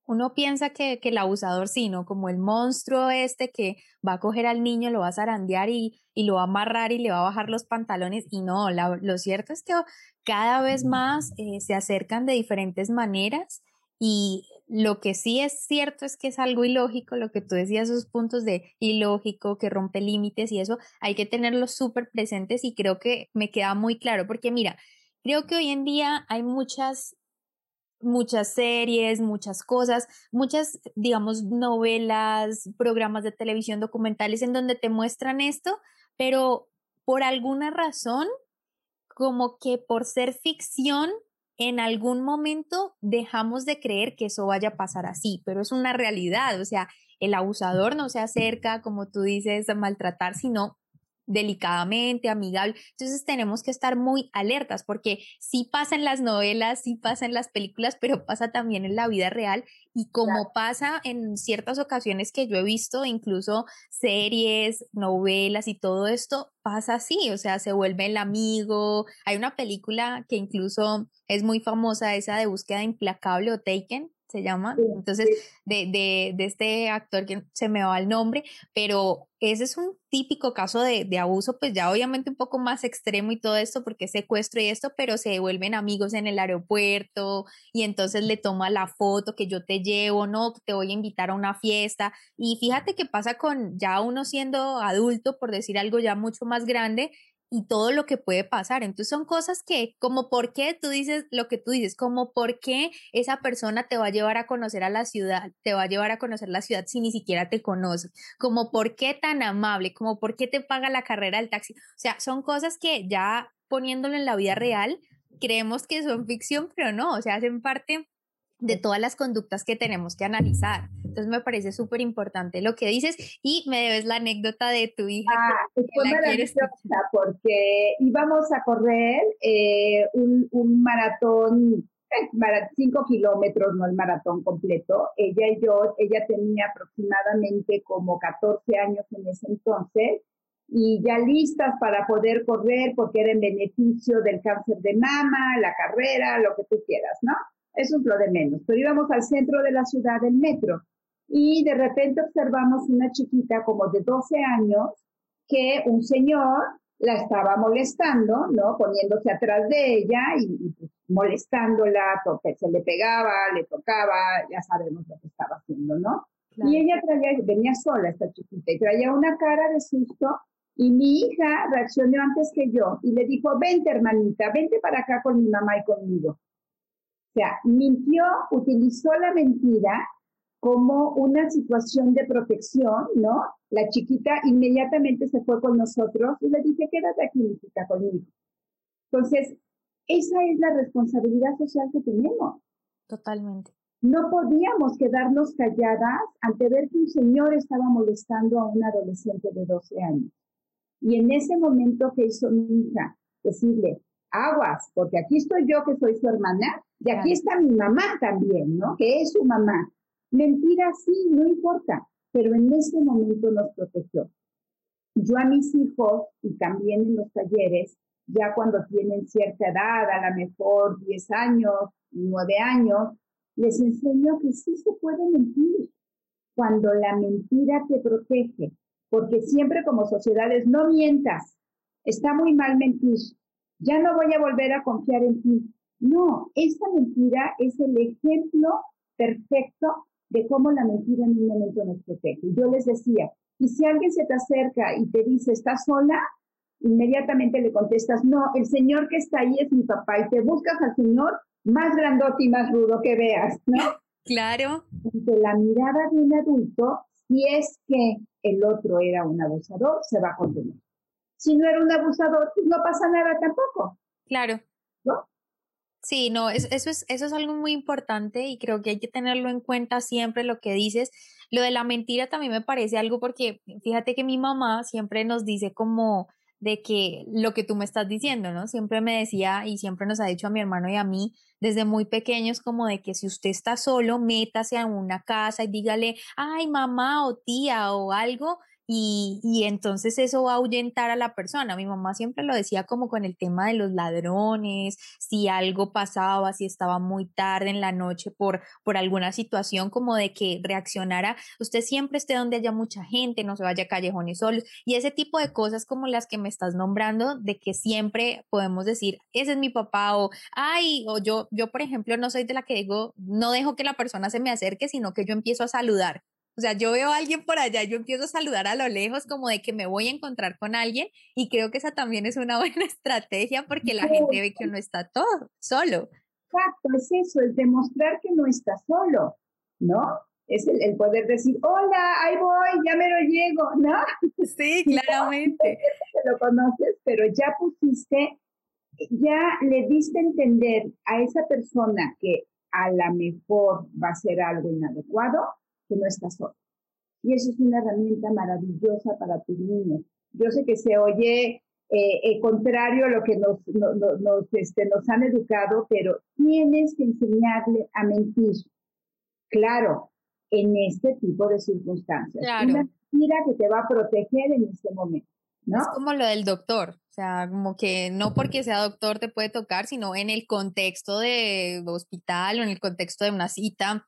uno piensa que, el abusador sí, ¿no? Como el monstruo este que va a coger al niño, lo va a zarandear y, lo va a amarrar y le va a bajar los pantalones. Y no, lo cierto es que cada vez más eh, se acercan de diferentes maneras y lo que sí es cierto es que es algo ilógico, lo que tú decías, esos puntos de ilógico, que rompe límites y eso, hay que tenerlos súper presentes y creo que me queda muy claro, porque mira, creo que hoy en día hay muchas muchas series, muchas cosas, muchas, digamos, novelas, programas de televisión, documentales en donde te muestran esto, pero por alguna razón, como que por ser ficción, en algún momento dejamos de creer que eso vaya a pasar así, pero es una realidad, o sea, el abusador no se acerca, como tú dices, a maltratar, sino delicadamente, amigable. Entonces tenemos que estar muy alertas porque sí pasa en las novelas, sí pasa en las películas, pero pasa también en la vida real y como pasa en ciertas ocasiones que yo he visto, incluso series, novelas y todo esto, pasa así, o sea, se vuelve el amigo. Hay una película que incluso es muy famosa, esa de búsqueda implacable o Taken, se llama, entonces, de, de, de, este actor que se me va el nombre, pero ese es un típico caso de, de, abuso, pues ya obviamente un poco más extremo y todo esto, porque es secuestro y esto, pero se vuelven amigos en el aeropuerto y entonces le toma la foto que yo te llevo, no, te voy a invitar a una fiesta. Y fíjate qué pasa con ya uno siendo adulto, por decir algo ya mucho más grande, y todo lo que puede pasar. Entonces son cosas que, como por qué tú dices lo que tú dices, como por qué esa persona te va a llevar a conocer a la ciudad, te va a llevar a conocer la ciudad si ni siquiera te conoce, como por qué tan amable, como por qué te paga la carrera del taxi. O sea, son cosas que ya poniéndolo en la vida real, creemos que son ficción, pero no, o sea, hacen parte de todas las conductas que tenemos que analizar. Entonces me parece súper importante lo que dices y me debes la anécdota de tu hija. Ah, que, fue maravillosa porque íbamos a correr eh, un, un, maratón, eh, cinco kilómetros, no el maratón completo. Ella y yo, ella tenía aproximadamente como 14 años en ese entonces y ya listas para poder correr porque era en beneficio del cáncer de mama, la carrera, lo que tú quieras, ¿no? Eso es lo de menos. Pero íbamos al centro de la ciudad del metro y de repente observamos una chiquita como de 12 años que un señor la estaba molestando, ¿no? Poniéndose atrás de ella y, pues, molestándola, se le pegaba, le tocaba, ya sabemos lo que estaba haciendo, ¿no? Y ella traía, venía sola esta chiquita y traía una cara de susto y mi hija reaccionó antes que yo y le dijo, vente hermanita, vente para acá con mi mamá y conmigo. O sea, mintió, utilizó la mentira como una situación de protección, ¿no? La chiquita inmediatamente se fue con nosotros y le dije, quédate aquí, hijita, conmigo. Entonces, esa es la responsabilidad social que tenemos. Totalmente. No podíamos quedarnos calladas ante ver que un señor estaba molestando a una adolescente de 12 años. Y en ese momento que hizo mi hija, decirle, aguas, porque aquí estoy yo que soy su hermana, y aquí está mi mamá también, ¿no? Que es su mamá. Mentira, sí, no importa, pero en ese momento nos protegió. Yo a mis hijos, y también en los talleres, ya cuando tienen cierta edad, a lo mejor 10 años, 9 años, les enseño que sí se puede mentir cuando la mentira te protege, porque siempre como sociedades no mientas, está muy mal mentir, ya no voy a volver a confiar en ti. No, esta mentira es el ejemplo perfecto de cómo la mentira en un momento nos protege. Yo les decía, y si alguien se te acerca y te dice, ¿estás sola? Inmediatamente le contestas, no, el señor que está ahí es mi papá y te buscas al señor más grandote y más rudo que veas, ¿no? [laughs] Claro. De la mirada de un adulto, si es que el otro era un abusador, se va a contener. Si no era un abusador, pues no pasa nada tampoco. Claro. ¿No? Sí, no, eso, es, eso es algo muy importante y creo que hay que tenerlo en cuenta siempre lo que dices. Lo de la mentira también me parece algo porque fíjate que mi mamá siempre nos dice como de que lo que tú me estás diciendo, ¿no? Siempre me decía y siempre nos ha dicho a mi hermano y a mí desde muy pequeños como de que si usted está solo, métase a una casa y dígale, ay, mamá o tía o algo y, y, entonces eso va a ahuyentar a la persona. Mi mamá siempre lo decía como con el tema de los ladrones, si algo pasaba, si estaba muy tarde en la noche por, por alguna situación, como de que reaccionara, usted siempre esté donde haya mucha gente, no se vaya a callejones solos, y ese tipo de cosas como las que me estás nombrando, de que siempre podemos decir, ese es mi papá, o ay, o yo, yo por ejemplo, no soy de la que digo, no dejo que la persona se me acerque, sino que yo empiezo a saludar o sea, yo veo a alguien por allá, yo empiezo a saludar a lo lejos como de que me voy a encontrar con alguien y creo que esa también es una [laughs] buena estrategia porque la gente ve que uno está todo solo. Exacto, es eso, es demostrar que no está solo, ¿no? Es el, poder decir, hola, ahí voy, ya me lo llego, ¿no? Sí, [laughs] claramente. [laughs] lo conoces, pero ya pusiste, ya le diste a entender a esa persona que a lo mejor va a ser algo inadecuado, que no estás solo. Y eso es una herramienta maravillosa para tus niños. Yo sé que se oye eh, eh contrario a lo que nos, nos, este, nos han educado, pero tienes que enseñarle a mentir. Claro, en este tipo de circunstancias. Claro. Una mentira que te va a proteger en este momento. ¿No? Es como lo del doctor, o sea, como que no porque sea doctor te puede tocar, sino en el contexto de hospital o en el contexto de una cita,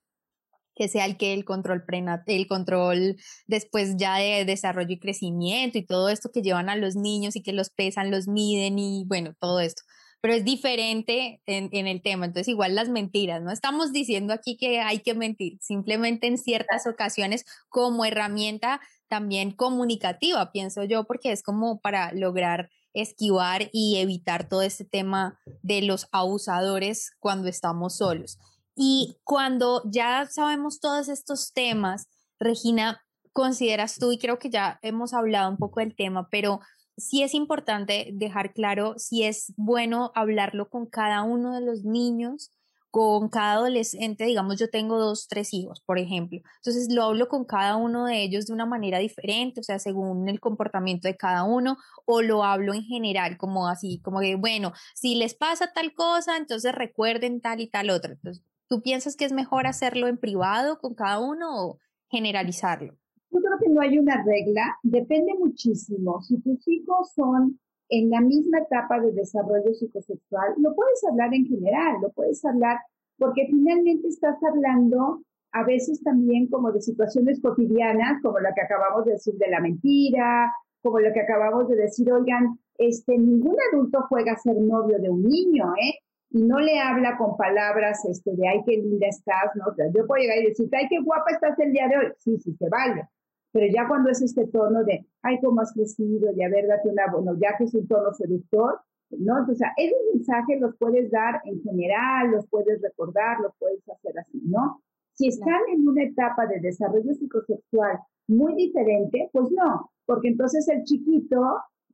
que sea el que el control prenatal, el control después ya de desarrollo y crecimiento y todo esto que llevan a los niños y que los pesan, los miden y bueno, todo esto. Pero es diferente en, en el tema. Entonces, igual las mentiras, no estamos diciendo aquí que hay que mentir, simplemente en ciertas ocasiones como herramienta también comunicativa, pienso yo, porque es como para lograr esquivar y evitar todo este tema de los abusadores cuando estamos solos. Y cuando ya sabemos todos estos temas, Regina, consideras tú, y creo que ya hemos hablado un poco del tema, pero sí es importante dejar claro si es bueno hablarlo con cada uno de los niños, con cada adolescente, digamos, yo tengo dos, tres hijos, por ejemplo. Entonces lo hablo con cada uno de ellos de una manera diferente, o sea, según el comportamiento de cada uno, o lo hablo en general, como así, como que, bueno, si les pasa tal cosa, entonces recuerden tal y tal otra. Entonces, ¿Tú piensas que es mejor hacerlo en privado con cada uno o generalizarlo? Yo creo que no hay una regla, depende muchísimo. Si tus hijos son en la misma etapa de desarrollo psicosexual, lo puedes hablar en general, lo puedes hablar porque finalmente estás hablando a veces también como de situaciones cotidianas, como la que acabamos de decir de la mentira, como lo que acabamos de decir, oigan, este, ningún adulto juega a ser novio de un niño, ¿eh? Y no le habla con palabras este, de, ay, qué linda estás, ¿no? yo puedo llegar y decir, ay, qué guapa estás el día de hoy. Sí, sí, se vale. Pero ya cuando es este tono de, ay, cómo has crecido, y a ver, date una, bueno, ya que es un tono seductor, ¿no? Entonces, esos mensajes los puedes dar en general, los puedes recordar, los puedes hacer así, ¿no? Si están en una etapa de desarrollo psicosexual muy diferente, pues no, porque entonces el chiquito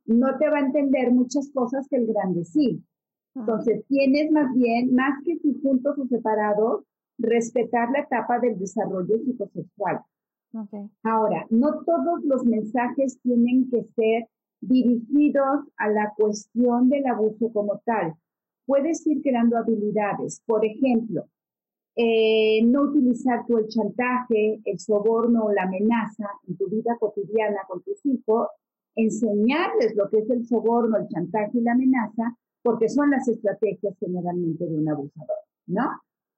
no te va a entender muchas cosas que el grande sí. Entonces, tienes más bien, más que si juntos o separados, respetar la etapa del desarrollo psicosexual. Ahora, no todos los mensajes tienen que ser dirigidos a la cuestión del abuso como tal. Puedes ir creando habilidades. Por ejemplo, eh, no utilizar tú el chantaje, el soborno o la amenaza en tu vida cotidiana con tus hijos, enseñarles lo que es el soborno, el chantaje y la amenaza, porque son las estrategias generalmente de un abusador, ¿no?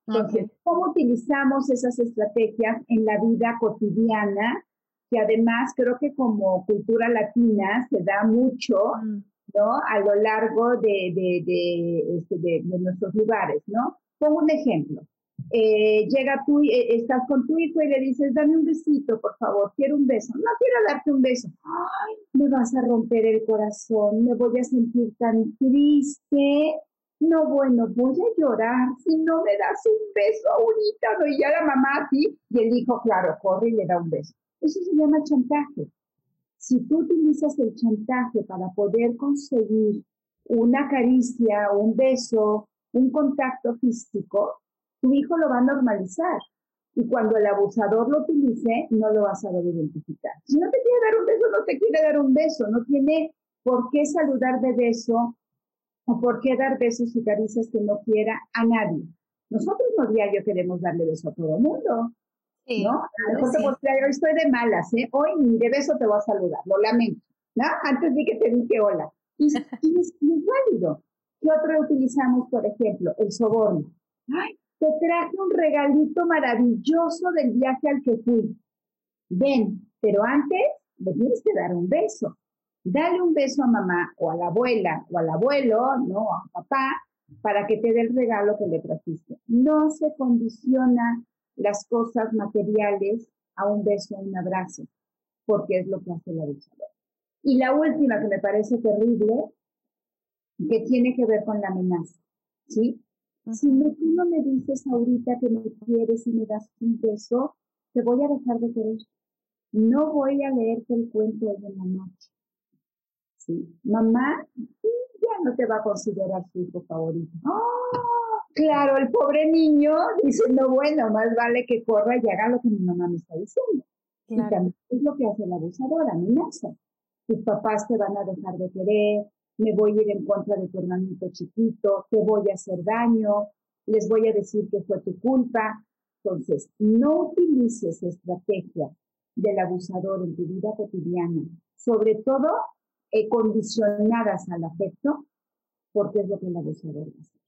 Entonces, ¿cómo utilizamos esas estrategias en la vida cotidiana? Que además creo que como cultura latina se da mucho, mm. ¿no? A lo largo de, de, de, este, de, nuestros lugares, ¿no? Pongo un ejemplo. Eh, llega tú, eh, estás con tu hijo y le dices, dame un besito, por favor, quiero un beso. No quiero darte un beso. Ay, me vas a romper el corazón, me voy a sentir tan triste. No, bueno, voy a llorar si no me das un beso ahorita. No, y ya la mamá así, y el hijo, claro, corre y le da un beso. Eso se llama chantaje. Si tú utilizas el chantaje para poder conseguir una caricia, un beso, un contacto físico, tu hijo lo va a normalizar. Y cuando el abusador lo utilice, no lo va a saber identificar. Si no te quiere dar un beso, no te quiere dar un beso. No tiene por qué saludar de beso o por qué dar besos y caricias que no quiera a nadie. Nosotros no diario queremos darle beso a todo el mundo. ¿no? A lo mejor te hoy estoy de malas, ¿eh? Hoy ni de beso te voy a saludar, lo lamento. ¿no? Antes di que te dije hola. Y, y, es, y es válido. ¿Qué otro utilizamos, por ejemplo? El soborno. Ay, te traje un regalito maravilloso del viaje al que fui. Ven, pero antes le tienes que dar un beso. Dale un beso a mamá o a la abuela o al abuelo, no, a papá, para que te dé el regalo que le trajiste. No se condiciona las cosas materiales a un beso o un abrazo, porque es lo que hace la abusador. Y la última que me parece terrible, que tiene que ver con la amenaza, ¿sí? Si no, tú no me dices ahorita que me quieres y me das un beso, te voy a dejar de querer. No voy a leerte el cuento hoy en la noche. ¿Sí? Mamá ya no te va a considerar su hijo favorito. ¡Oh! Claro, el pobre niño dice, no, bueno, más vale que corra y haga lo que mi mamá me está diciendo. Y también es lo que hace el abusador, amenaza. Tus papás te van a dejar de querer, me voy a ir en contra de tu hermanito chiquito, te voy a hacer daño, les voy a decir que fue tu culpa. Entonces, no utilices estrategia del abusador en tu vida cotidiana, sobre todo eh, condicionadas al afecto, porque es lo que el abusador va a hacer.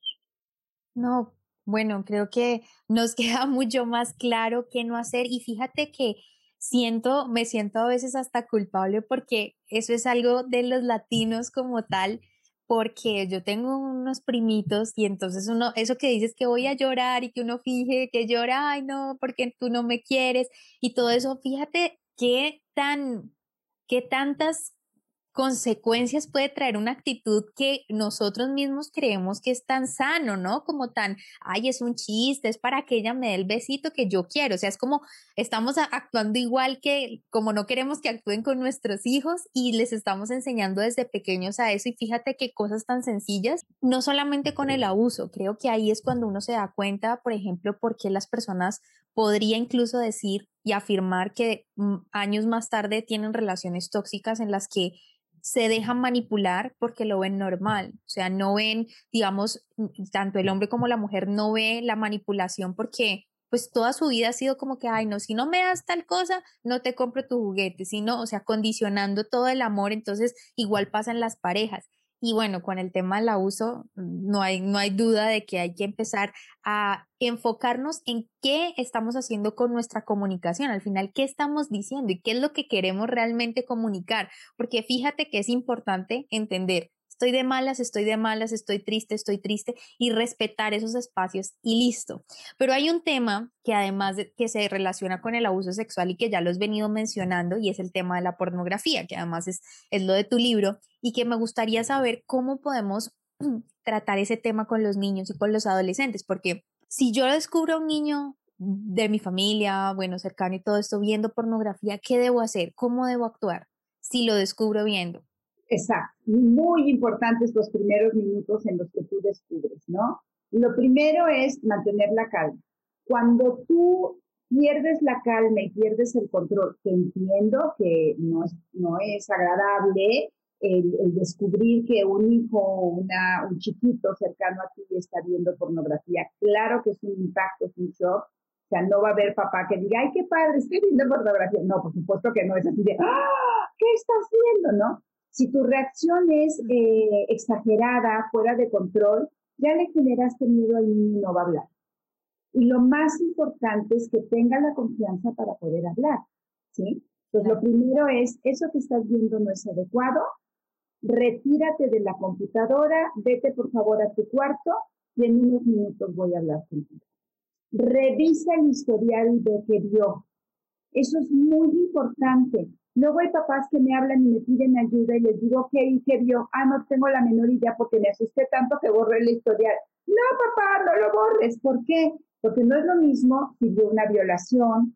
No, bueno, creo que nos [laughs] queda mucho más claro qué no hacer y fíjate que siento, me siento a veces hasta culpable porque eso es algo de los latinos como tal, porque yo tengo unos primitos y entonces uno, eso que dices que voy a llorar y que uno fije que llora, ay no, porque tú no me quieres y todo eso, fíjate qué tan, qué tantas consecuencias puede traer una actitud que nosotros mismos creemos que es tan sano, ¿no? Como tan, ay, es un chiste, es para que ella me dé el besito que yo quiero. O sea, es como estamos actuando igual que como no queremos que actúen con nuestros hijos y les estamos enseñando desde pequeños a eso. Y fíjate qué cosas tan sencillas, no solamente con el abuso, creo que ahí es cuando uno se da cuenta, por ejemplo, por qué las personas podría incluso decir y afirmar que mm, años más tarde tienen relaciones tóxicas en las que se dejan manipular porque lo ven normal, o sea, no ven, digamos, tanto el hombre como la mujer no ve la manipulación porque pues toda su vida ha sido como que, ay, no, si no me das tal cosa, no te compro tu juguete, sino, o sea, condicionando todo el amor, entonces igual pasan las parejas. Y bueno, con el tema del abuso, no hay, no hay duda de que hay que empezar a enfocarnos en qué estamos haciendo con nuestra comunicación, al final, qué estamos diciendo y qué es lo que queremos realmente comunicar, porque fíjate que es importante entender estoy de malas, estoy de malas, estoy triste, estoy triste y respetar esos espacios y listo. Pero hay un tema que además de, que se relaciona con el abuso sexual y que ya lo has venido mencionando y es el tema de la pornografía, que además es, es lo de tu libro y que me gustaría saber cómo podemos [clears throat] tratar ese tema con los niños y con los adolescentes, porque si yo descubro a un niño de mi familia, bueno, cercano y todo esto viendo pornografía, ¿qué debo hacer? ¿Cómo debo actuar si lo descubro viendo? Exacto. Muy importantes los primeros minutos en los que tú descubres, ¿no? Lo primero es mantener la calma. Cuando tú pierdes la calma y pierdes el control, que entiendo que no es, no es agradable el, descubrir que un hijo o una, un chiquito cercano a ti está viendo pornografía. Claro que es un impacto, es un. O sea, no va a haber papá que diga, ay, qué padre, estoy viendo pornografía. No, por supuesto que no es así ¡ah! ¿Qué estás viendo, no? Si tu reacción es eh, exagerada, fuera de control, ya le generaste miedo al niño y no va a hablar. Y lo más importante es que tenga la confianza para poder hablar, ¿sí? Pues lo primero es, eso que estás viendo no es adecuado, retírate de la computadora, vete por favor a tu cuarto y en unos minutos voy a hablar contigo. Revisa el historial de que vio. Eso es muy importante. Luego hay papás que me hablan y me piden ayuda y les digo, ¿qué, qué vio? Ah, no tengo la menor idea porque me asusté tanto que borré la historial. No, papá, no lo borres. ¿Por qué? Porque no es lo mismo si vio una violación,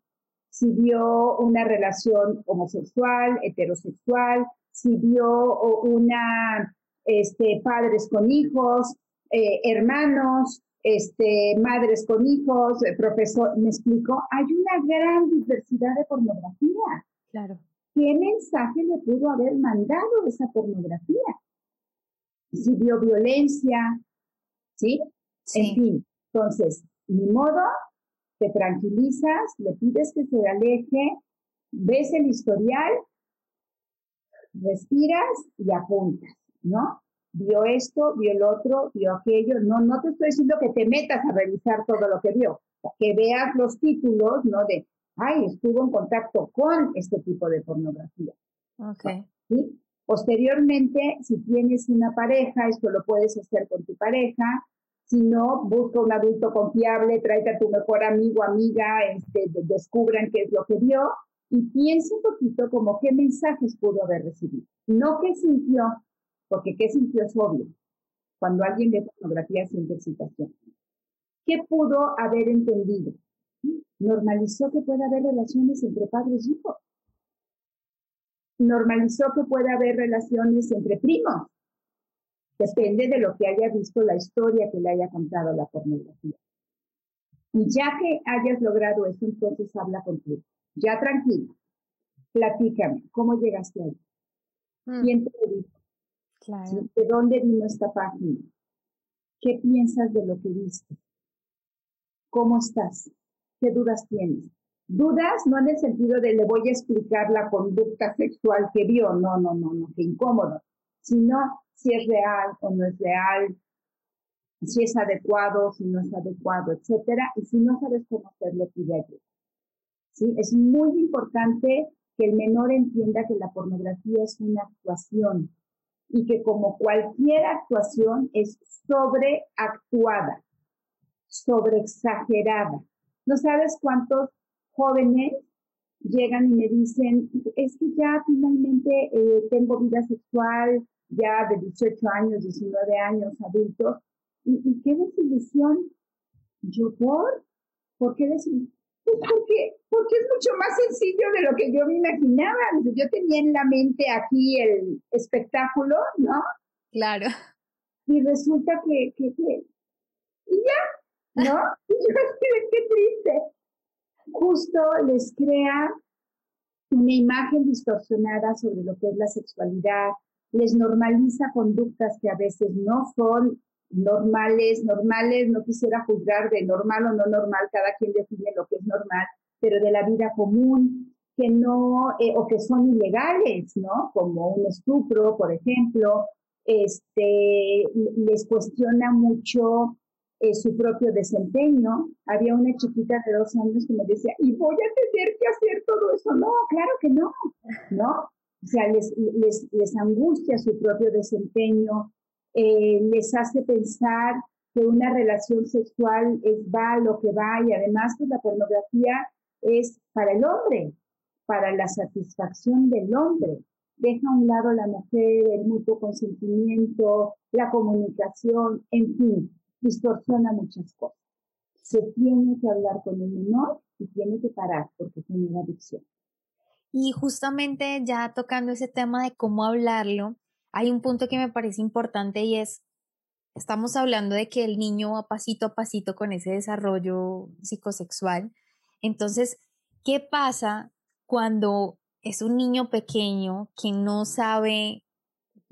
si vio una relación homosexual, heterosexual, si vio una, este, padres con hijos, eh, hermanos, este, madres con hijos, eh, profesor, ¿me explico? Hay una gran diversidad de pornografía. Claro. ¿Qué mensaje le pudo haber mandado esa pornografía? Si vio violencia, ¿sí? En fin, entonces, ni modo, te tranquilizas, le pides que se aleje, ves el historial, respiras y apuntas, ¿no? Vio esto, vio el otro, vio aquello. No, no te estoy diciendo que te metas a revisar todo lo que vio, que veas los títulos, ¿no? De ay, estuvo en contacto con este tipo de pornografía. Okay. ¿Sí? Posteriormente, si tienes una pareja, esto lo puedes hacer con tu pareja. Si no, busca un adulto confiable, tráete a tu mejor amigo, amiga, este, descubran qué es lo que vio y piensa un poquito como qué mensajes pudo haber recibido. No qué sintió, porque qué sintió es obvio. Cuando alguien ve pornografía siente excitación. ¿Qué pudo haber entendido? Normalizó que pueda haber relaciones entre padres y hijos. Normalizó que pueda haber relaciones entre primos. Depende de lo que haya visto la historia que le haya contado la pornografía. Y ya que hayas logrado eso, entonces habla contigo. Ya tranquilo. Platícame, ¿cómo llegaste ahí? Mm. ¿Quién te lo dijo? ¿De dónde vino esta página? ¿Qué piensas de lo que viste? ¿Cómo estás? ¿Qué dudas tienes? Dudas no en el sentido de le voy a explicar la conducta sexual que vio, no, no, no, no, qué incómodo, sino si es real o no es real, si es adecuado, si no es adecuado, etcétera, y si no sabes cómo hacerlo, pide ayuda. ¿Sí? Es muy importante que el menor entienda que la pornografía es una actuación y que como cualquier actuación es sobreactuada, sobreexagerada. No sabes cuántos jóvenes llegan y me dicen, es que ya finalmente eh, tengo vida sexual, ya de 18 años, 19 años, adultos, ¿y, qué desilusión? ¿Yo por? ¿Por qué desilusión? Pues porque, porque es mucho más sencillo de lo que yo me imaginaba. Yo tenía en la mente aquí el espectáculo, ¿no? Claro. Y resulta que, que, que y ya, ¿no? [laughs] qué triste. Justo les crea una imagen distorsionada sobre lo que es la sexualidad, les normaliza conductas que a veces no son normales, normales, no quisiera juzgar de normal o no normal, cada quien define lo que es normal, pero de la vida común, que no, eh, o que son ilegales, ¿no? Como un estupro, por ejemplo, este, les cuestiona mucho eh, su propio desempeño. Había una chiquita de dos años que me decía, ¿y voy a tener que hacer todo eso? No, claro que no, ¿no? O sea, les, les, les angustia su propio desempeño, eh, les hace pensar que una relación sexual es va lo que va y además pues la pornografía es para el hombre, para la satisfacción del hombre. Deja a un lado la mujer, el mutuo consentimiento, la comunicación, en fin, distorsiona muchas cosas. Se tiene que hablar con el menor y tiene que parar porque tiene una adicción. Y justamente ya tocando ese tema de cómo hablarlo, hay un punto que me parece importante y es, estamos hablando de que el niño va pasito a pasito con ese desarrollo psicosexual. Entonces, ¿qué pasa cuando es un niño pequeño que no sabe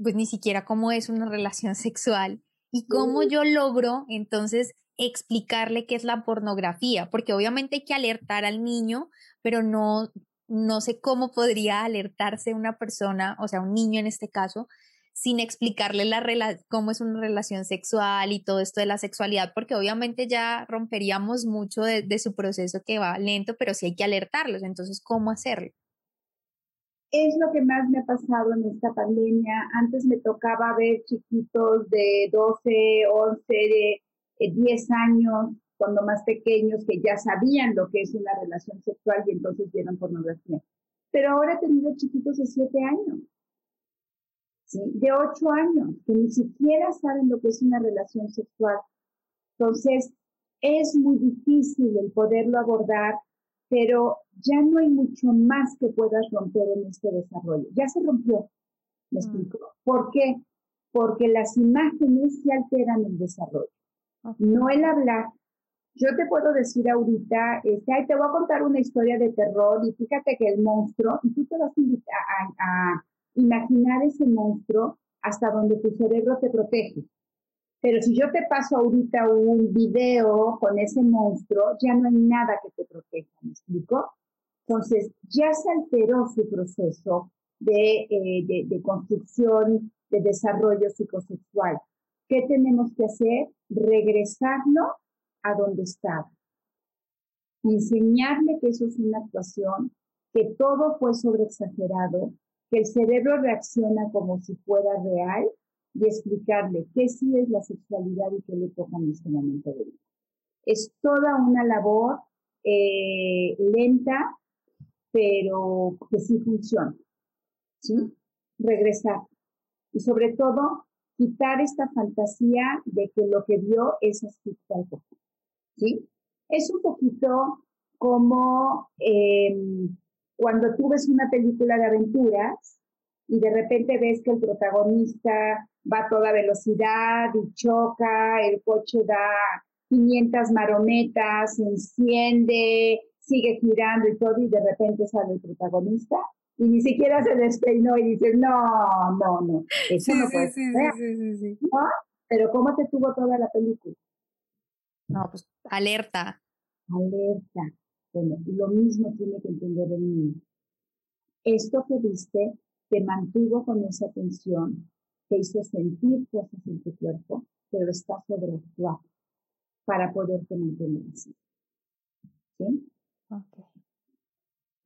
pues ni siquiera cómo es una [laughs] relación sexual y cómo yo logro entonces explicarle qué es la pornografía, porque obviamente hay que alertar al niño, pero no, no sé cómo podría alertarse una persona, o sea, un niño en este caso, sin explicarle la cómo es una relación sexual y todo esto de la sexualidad, porque obviamente ya romperíamos mucho de, de su proceso que va lento, pero sí hay que alertarlos. Entonces, ¿cómo hacerlo? Es lo que más me ha pasado en esta pandemia. Antes me tocaba ver chiquitos de 12, 11, de 10 eh, años, cuando más pequeños, que ya sabían lo que es una relación sexual y entonces vieron pornografía. Pero ahora he tenido chiquitos de 7 años, de 8 años, que ni siquiera saben lo que es una relación sexual. Entonces, es muy difícil el poderlo abordar pero ya no hay mucho más que puedas romper en este desarrollo. Ya se rompió, me mm. explico. ¿Por qué? Porque las imágenes se alteran el desarrollo, no el hablar. Yo te puedo decir ahorita, este, ay, te voy a contar una historia de terror y fíjate que el monstruo, y tú te vas a, a imaginar ese monstruo hasta donde tu cerebro te protege. Pero si yo te paso ahorita un video con ese monstruo, ya no hay nada que te proteja, ¿me explico? Entonces, ya se alteró su proceso de, eh, de, construcción, de desarrollo psicosexual. ¿Qué tenemos que hacer? Regresarlo a donde estaba. Enseñarle que eso es una actuación, que todo fue sobreexagerado, que el cerebro reacciona como si fuera real y explicarle qué sí es la sexualidad y qué le toca en este momento de vida. Es toda una labor eh, lenta, pero que sí funciona. ¿Sí? Regresar. Y sobre todo, quitar esta fantasía de que lo que vio es así ¿Sí? Es un poquito como em, cuando tú ves una película de aventuras y de repente ves que el protagonista va a toda velocidad y choca, el coche da 500 marometas, se enciende, sigue girando y todo, y de repente sale el protagonista y ni siquiera se despeinó y dice, no, no, no, eso no puede sí, ser. Sí, sí, ¿No? Pero ¿cómo te tuvo toda la película? No, pues alerta. Alerta. Bueno, lo mismo tiene que entender el niño. Esto que viste te mantuvo con esa tensión, te hizo sentir cosas en tu cuerpo, pero está sobreactuado para poderte mantener así.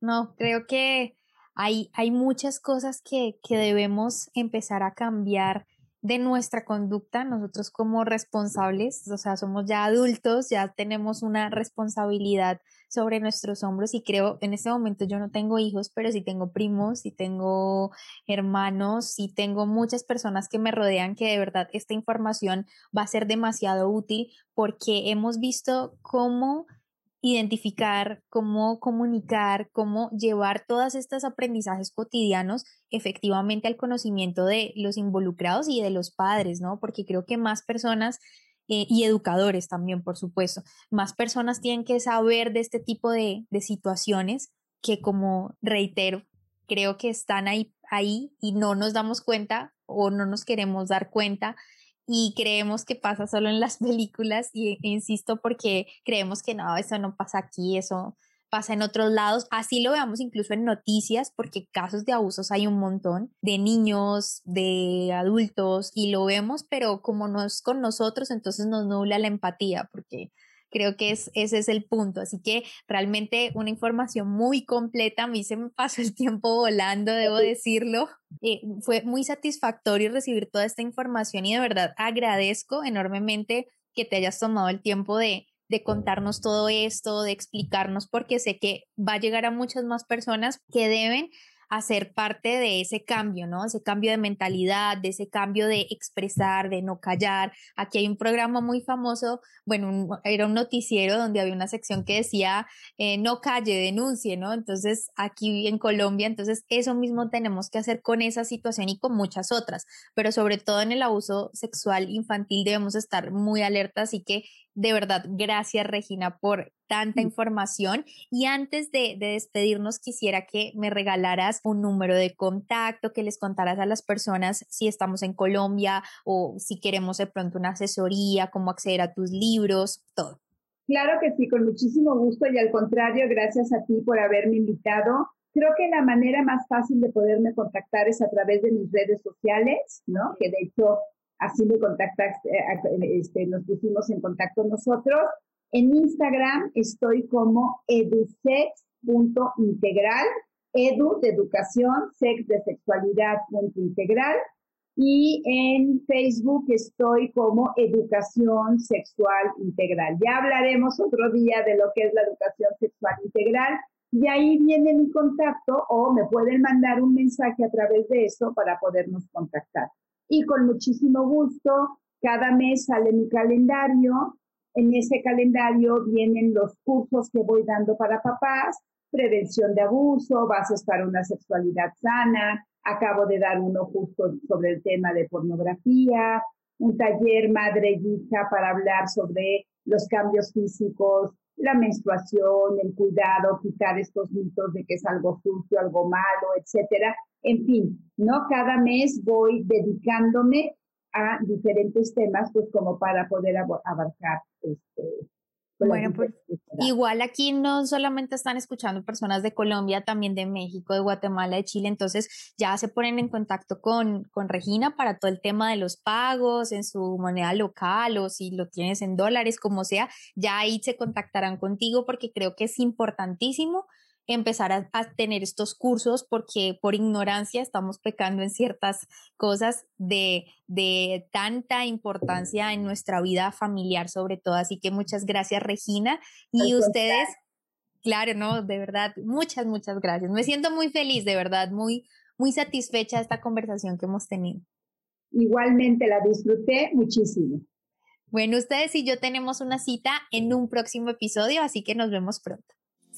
No, creo que hay, hay muchas cosas que, que debemos empezar a cambiar de nuestra conducta, nosotros como responsables, o sea, somos ya adultos, ya tenemos una responsabilidad sobre nuestros hombros y creo, en este momento yo no tengo hijos, pero sí tengo primos, sí tengo hermanos, sí tengo muchas personas que me rodean que de verdad esta información va a ser demasiado útil porque hemos visto cómo identificar, cómo comunicar, cómo llevar todos estos aprendizajes cotidianos efectivamente al conocimiento de los involucrados y de los padres, ¿no? Porque creo que más personas eh, y educadores también, por supuesto, más personas tienen que saber de este tipo de, de situaciones que, como reitero, creo que están ahí, ahí y no nos damos cuenta o no nos queremos dar cuenta y creemos que pasa solo en las [laughs] películas y insisto porque creemos que no, eso no pasa aquí, eso pasa en otros lados, así lo veamos incluso en noticias, porque casos de abusos hay un montón, de niños, de adultos, y lo vemos, pero como no es con nosotros, entonces nos nubla la empatía, porque creo que es, ese es el punto. Así que realmente una información muy completa, a mí se me pasó el tiempo volando, debo decirlo. Eh, fue muy satisfactorio recibir toda esta información y de verdad agradezco enormemente que te hayas tomado el tiempo de, de contarnos todo esto, de explicarnos, porque sé que va a llegar a muchas más personas que deben hacer parte de ese cambio, ¿no? Ese cambio de mentalidad, de ese cambio de expresar, de no callar. Aquí hay un programa muy famoso, bueno, era un noticiero donde había una sección que decía, eh, no calle, denuncie, ¿no? Entonces, aquí en Colombia, entonces eso mismo tenemos que hacer con esa situación y con muchas otras, pero sobre todo en el abuso sexual infantil debemos estar muy alertas y que de verdad, gracias Regina por tanta mm. información. Y antes de, despedirnos, quisiera que me regalaras un número de contacto, que les contaras a las personas si estamos en Colombia o si queremos de pronto una asesoría, cómo acceder a tus libros, todo. Claro que sí, con muchísimo gusto y al contrario, gracias a ti por haberme invitado. Creo que la manera más fácil de poderme contactar es a través de mis redes sociales, ¿no? Que de hecho así me contactaste, eh, este, nos pusimos en contacto nosotros. En Instagram estoy como edusex.integral, edu de educación, sex de sexualidad punto integral. Y en Facebook estoy como educación sexual integral. Ya hablaremos otro día de lo que es la educación sexual integral. Y ahí viene mi contacto o me pueden mandar un mensaje a través de eso para podernos contactar y con muchísimo gusto, cada mes sale mi calendario. En ese calendario vienen los cursos que voy dando para papás, prevención de abuso, bases para una sexualidad sana. Acabo de dar uno justo sobre el tema de pornografía, un taller madre y hija para hablar sobre los cambios físicos, la menstruación, el cuidado, quitar estos mitos de que es algo sucio, algo malo, etcétera. En fin, ¿no? Cada mes voy dedicándome a diferentes temas, pues como para poder abarcar este, bueno, pues igual aquí no solamente están escuchando personas de Colombia, también de México, de Guatemala, de Chile, entonces ya se ponen en contacto con, con Regina para todo el tema de los pagos en su moneda local o si lo tienes en dólares, como sea, ya ahí se contactarán contigo porque creo que es importantísimo empezar a, tener estos cursos porque por ignorancia estamos pecando en ciertas cosas de, de tanta importancia en nuestra vida familiar sobre todo. Así que muchas gracias Regina y ustedes, claro, no, de verdad, muchas, muchas gracias. Me siento muy feliz, de verdad, muy, muy satisfecha de esta conversación que hemos tenido. Igualmente la disfruté muchísimo. Bueno, ustedes y yo tenemos una cita en un próximo episodio, así que nos vemos pronto.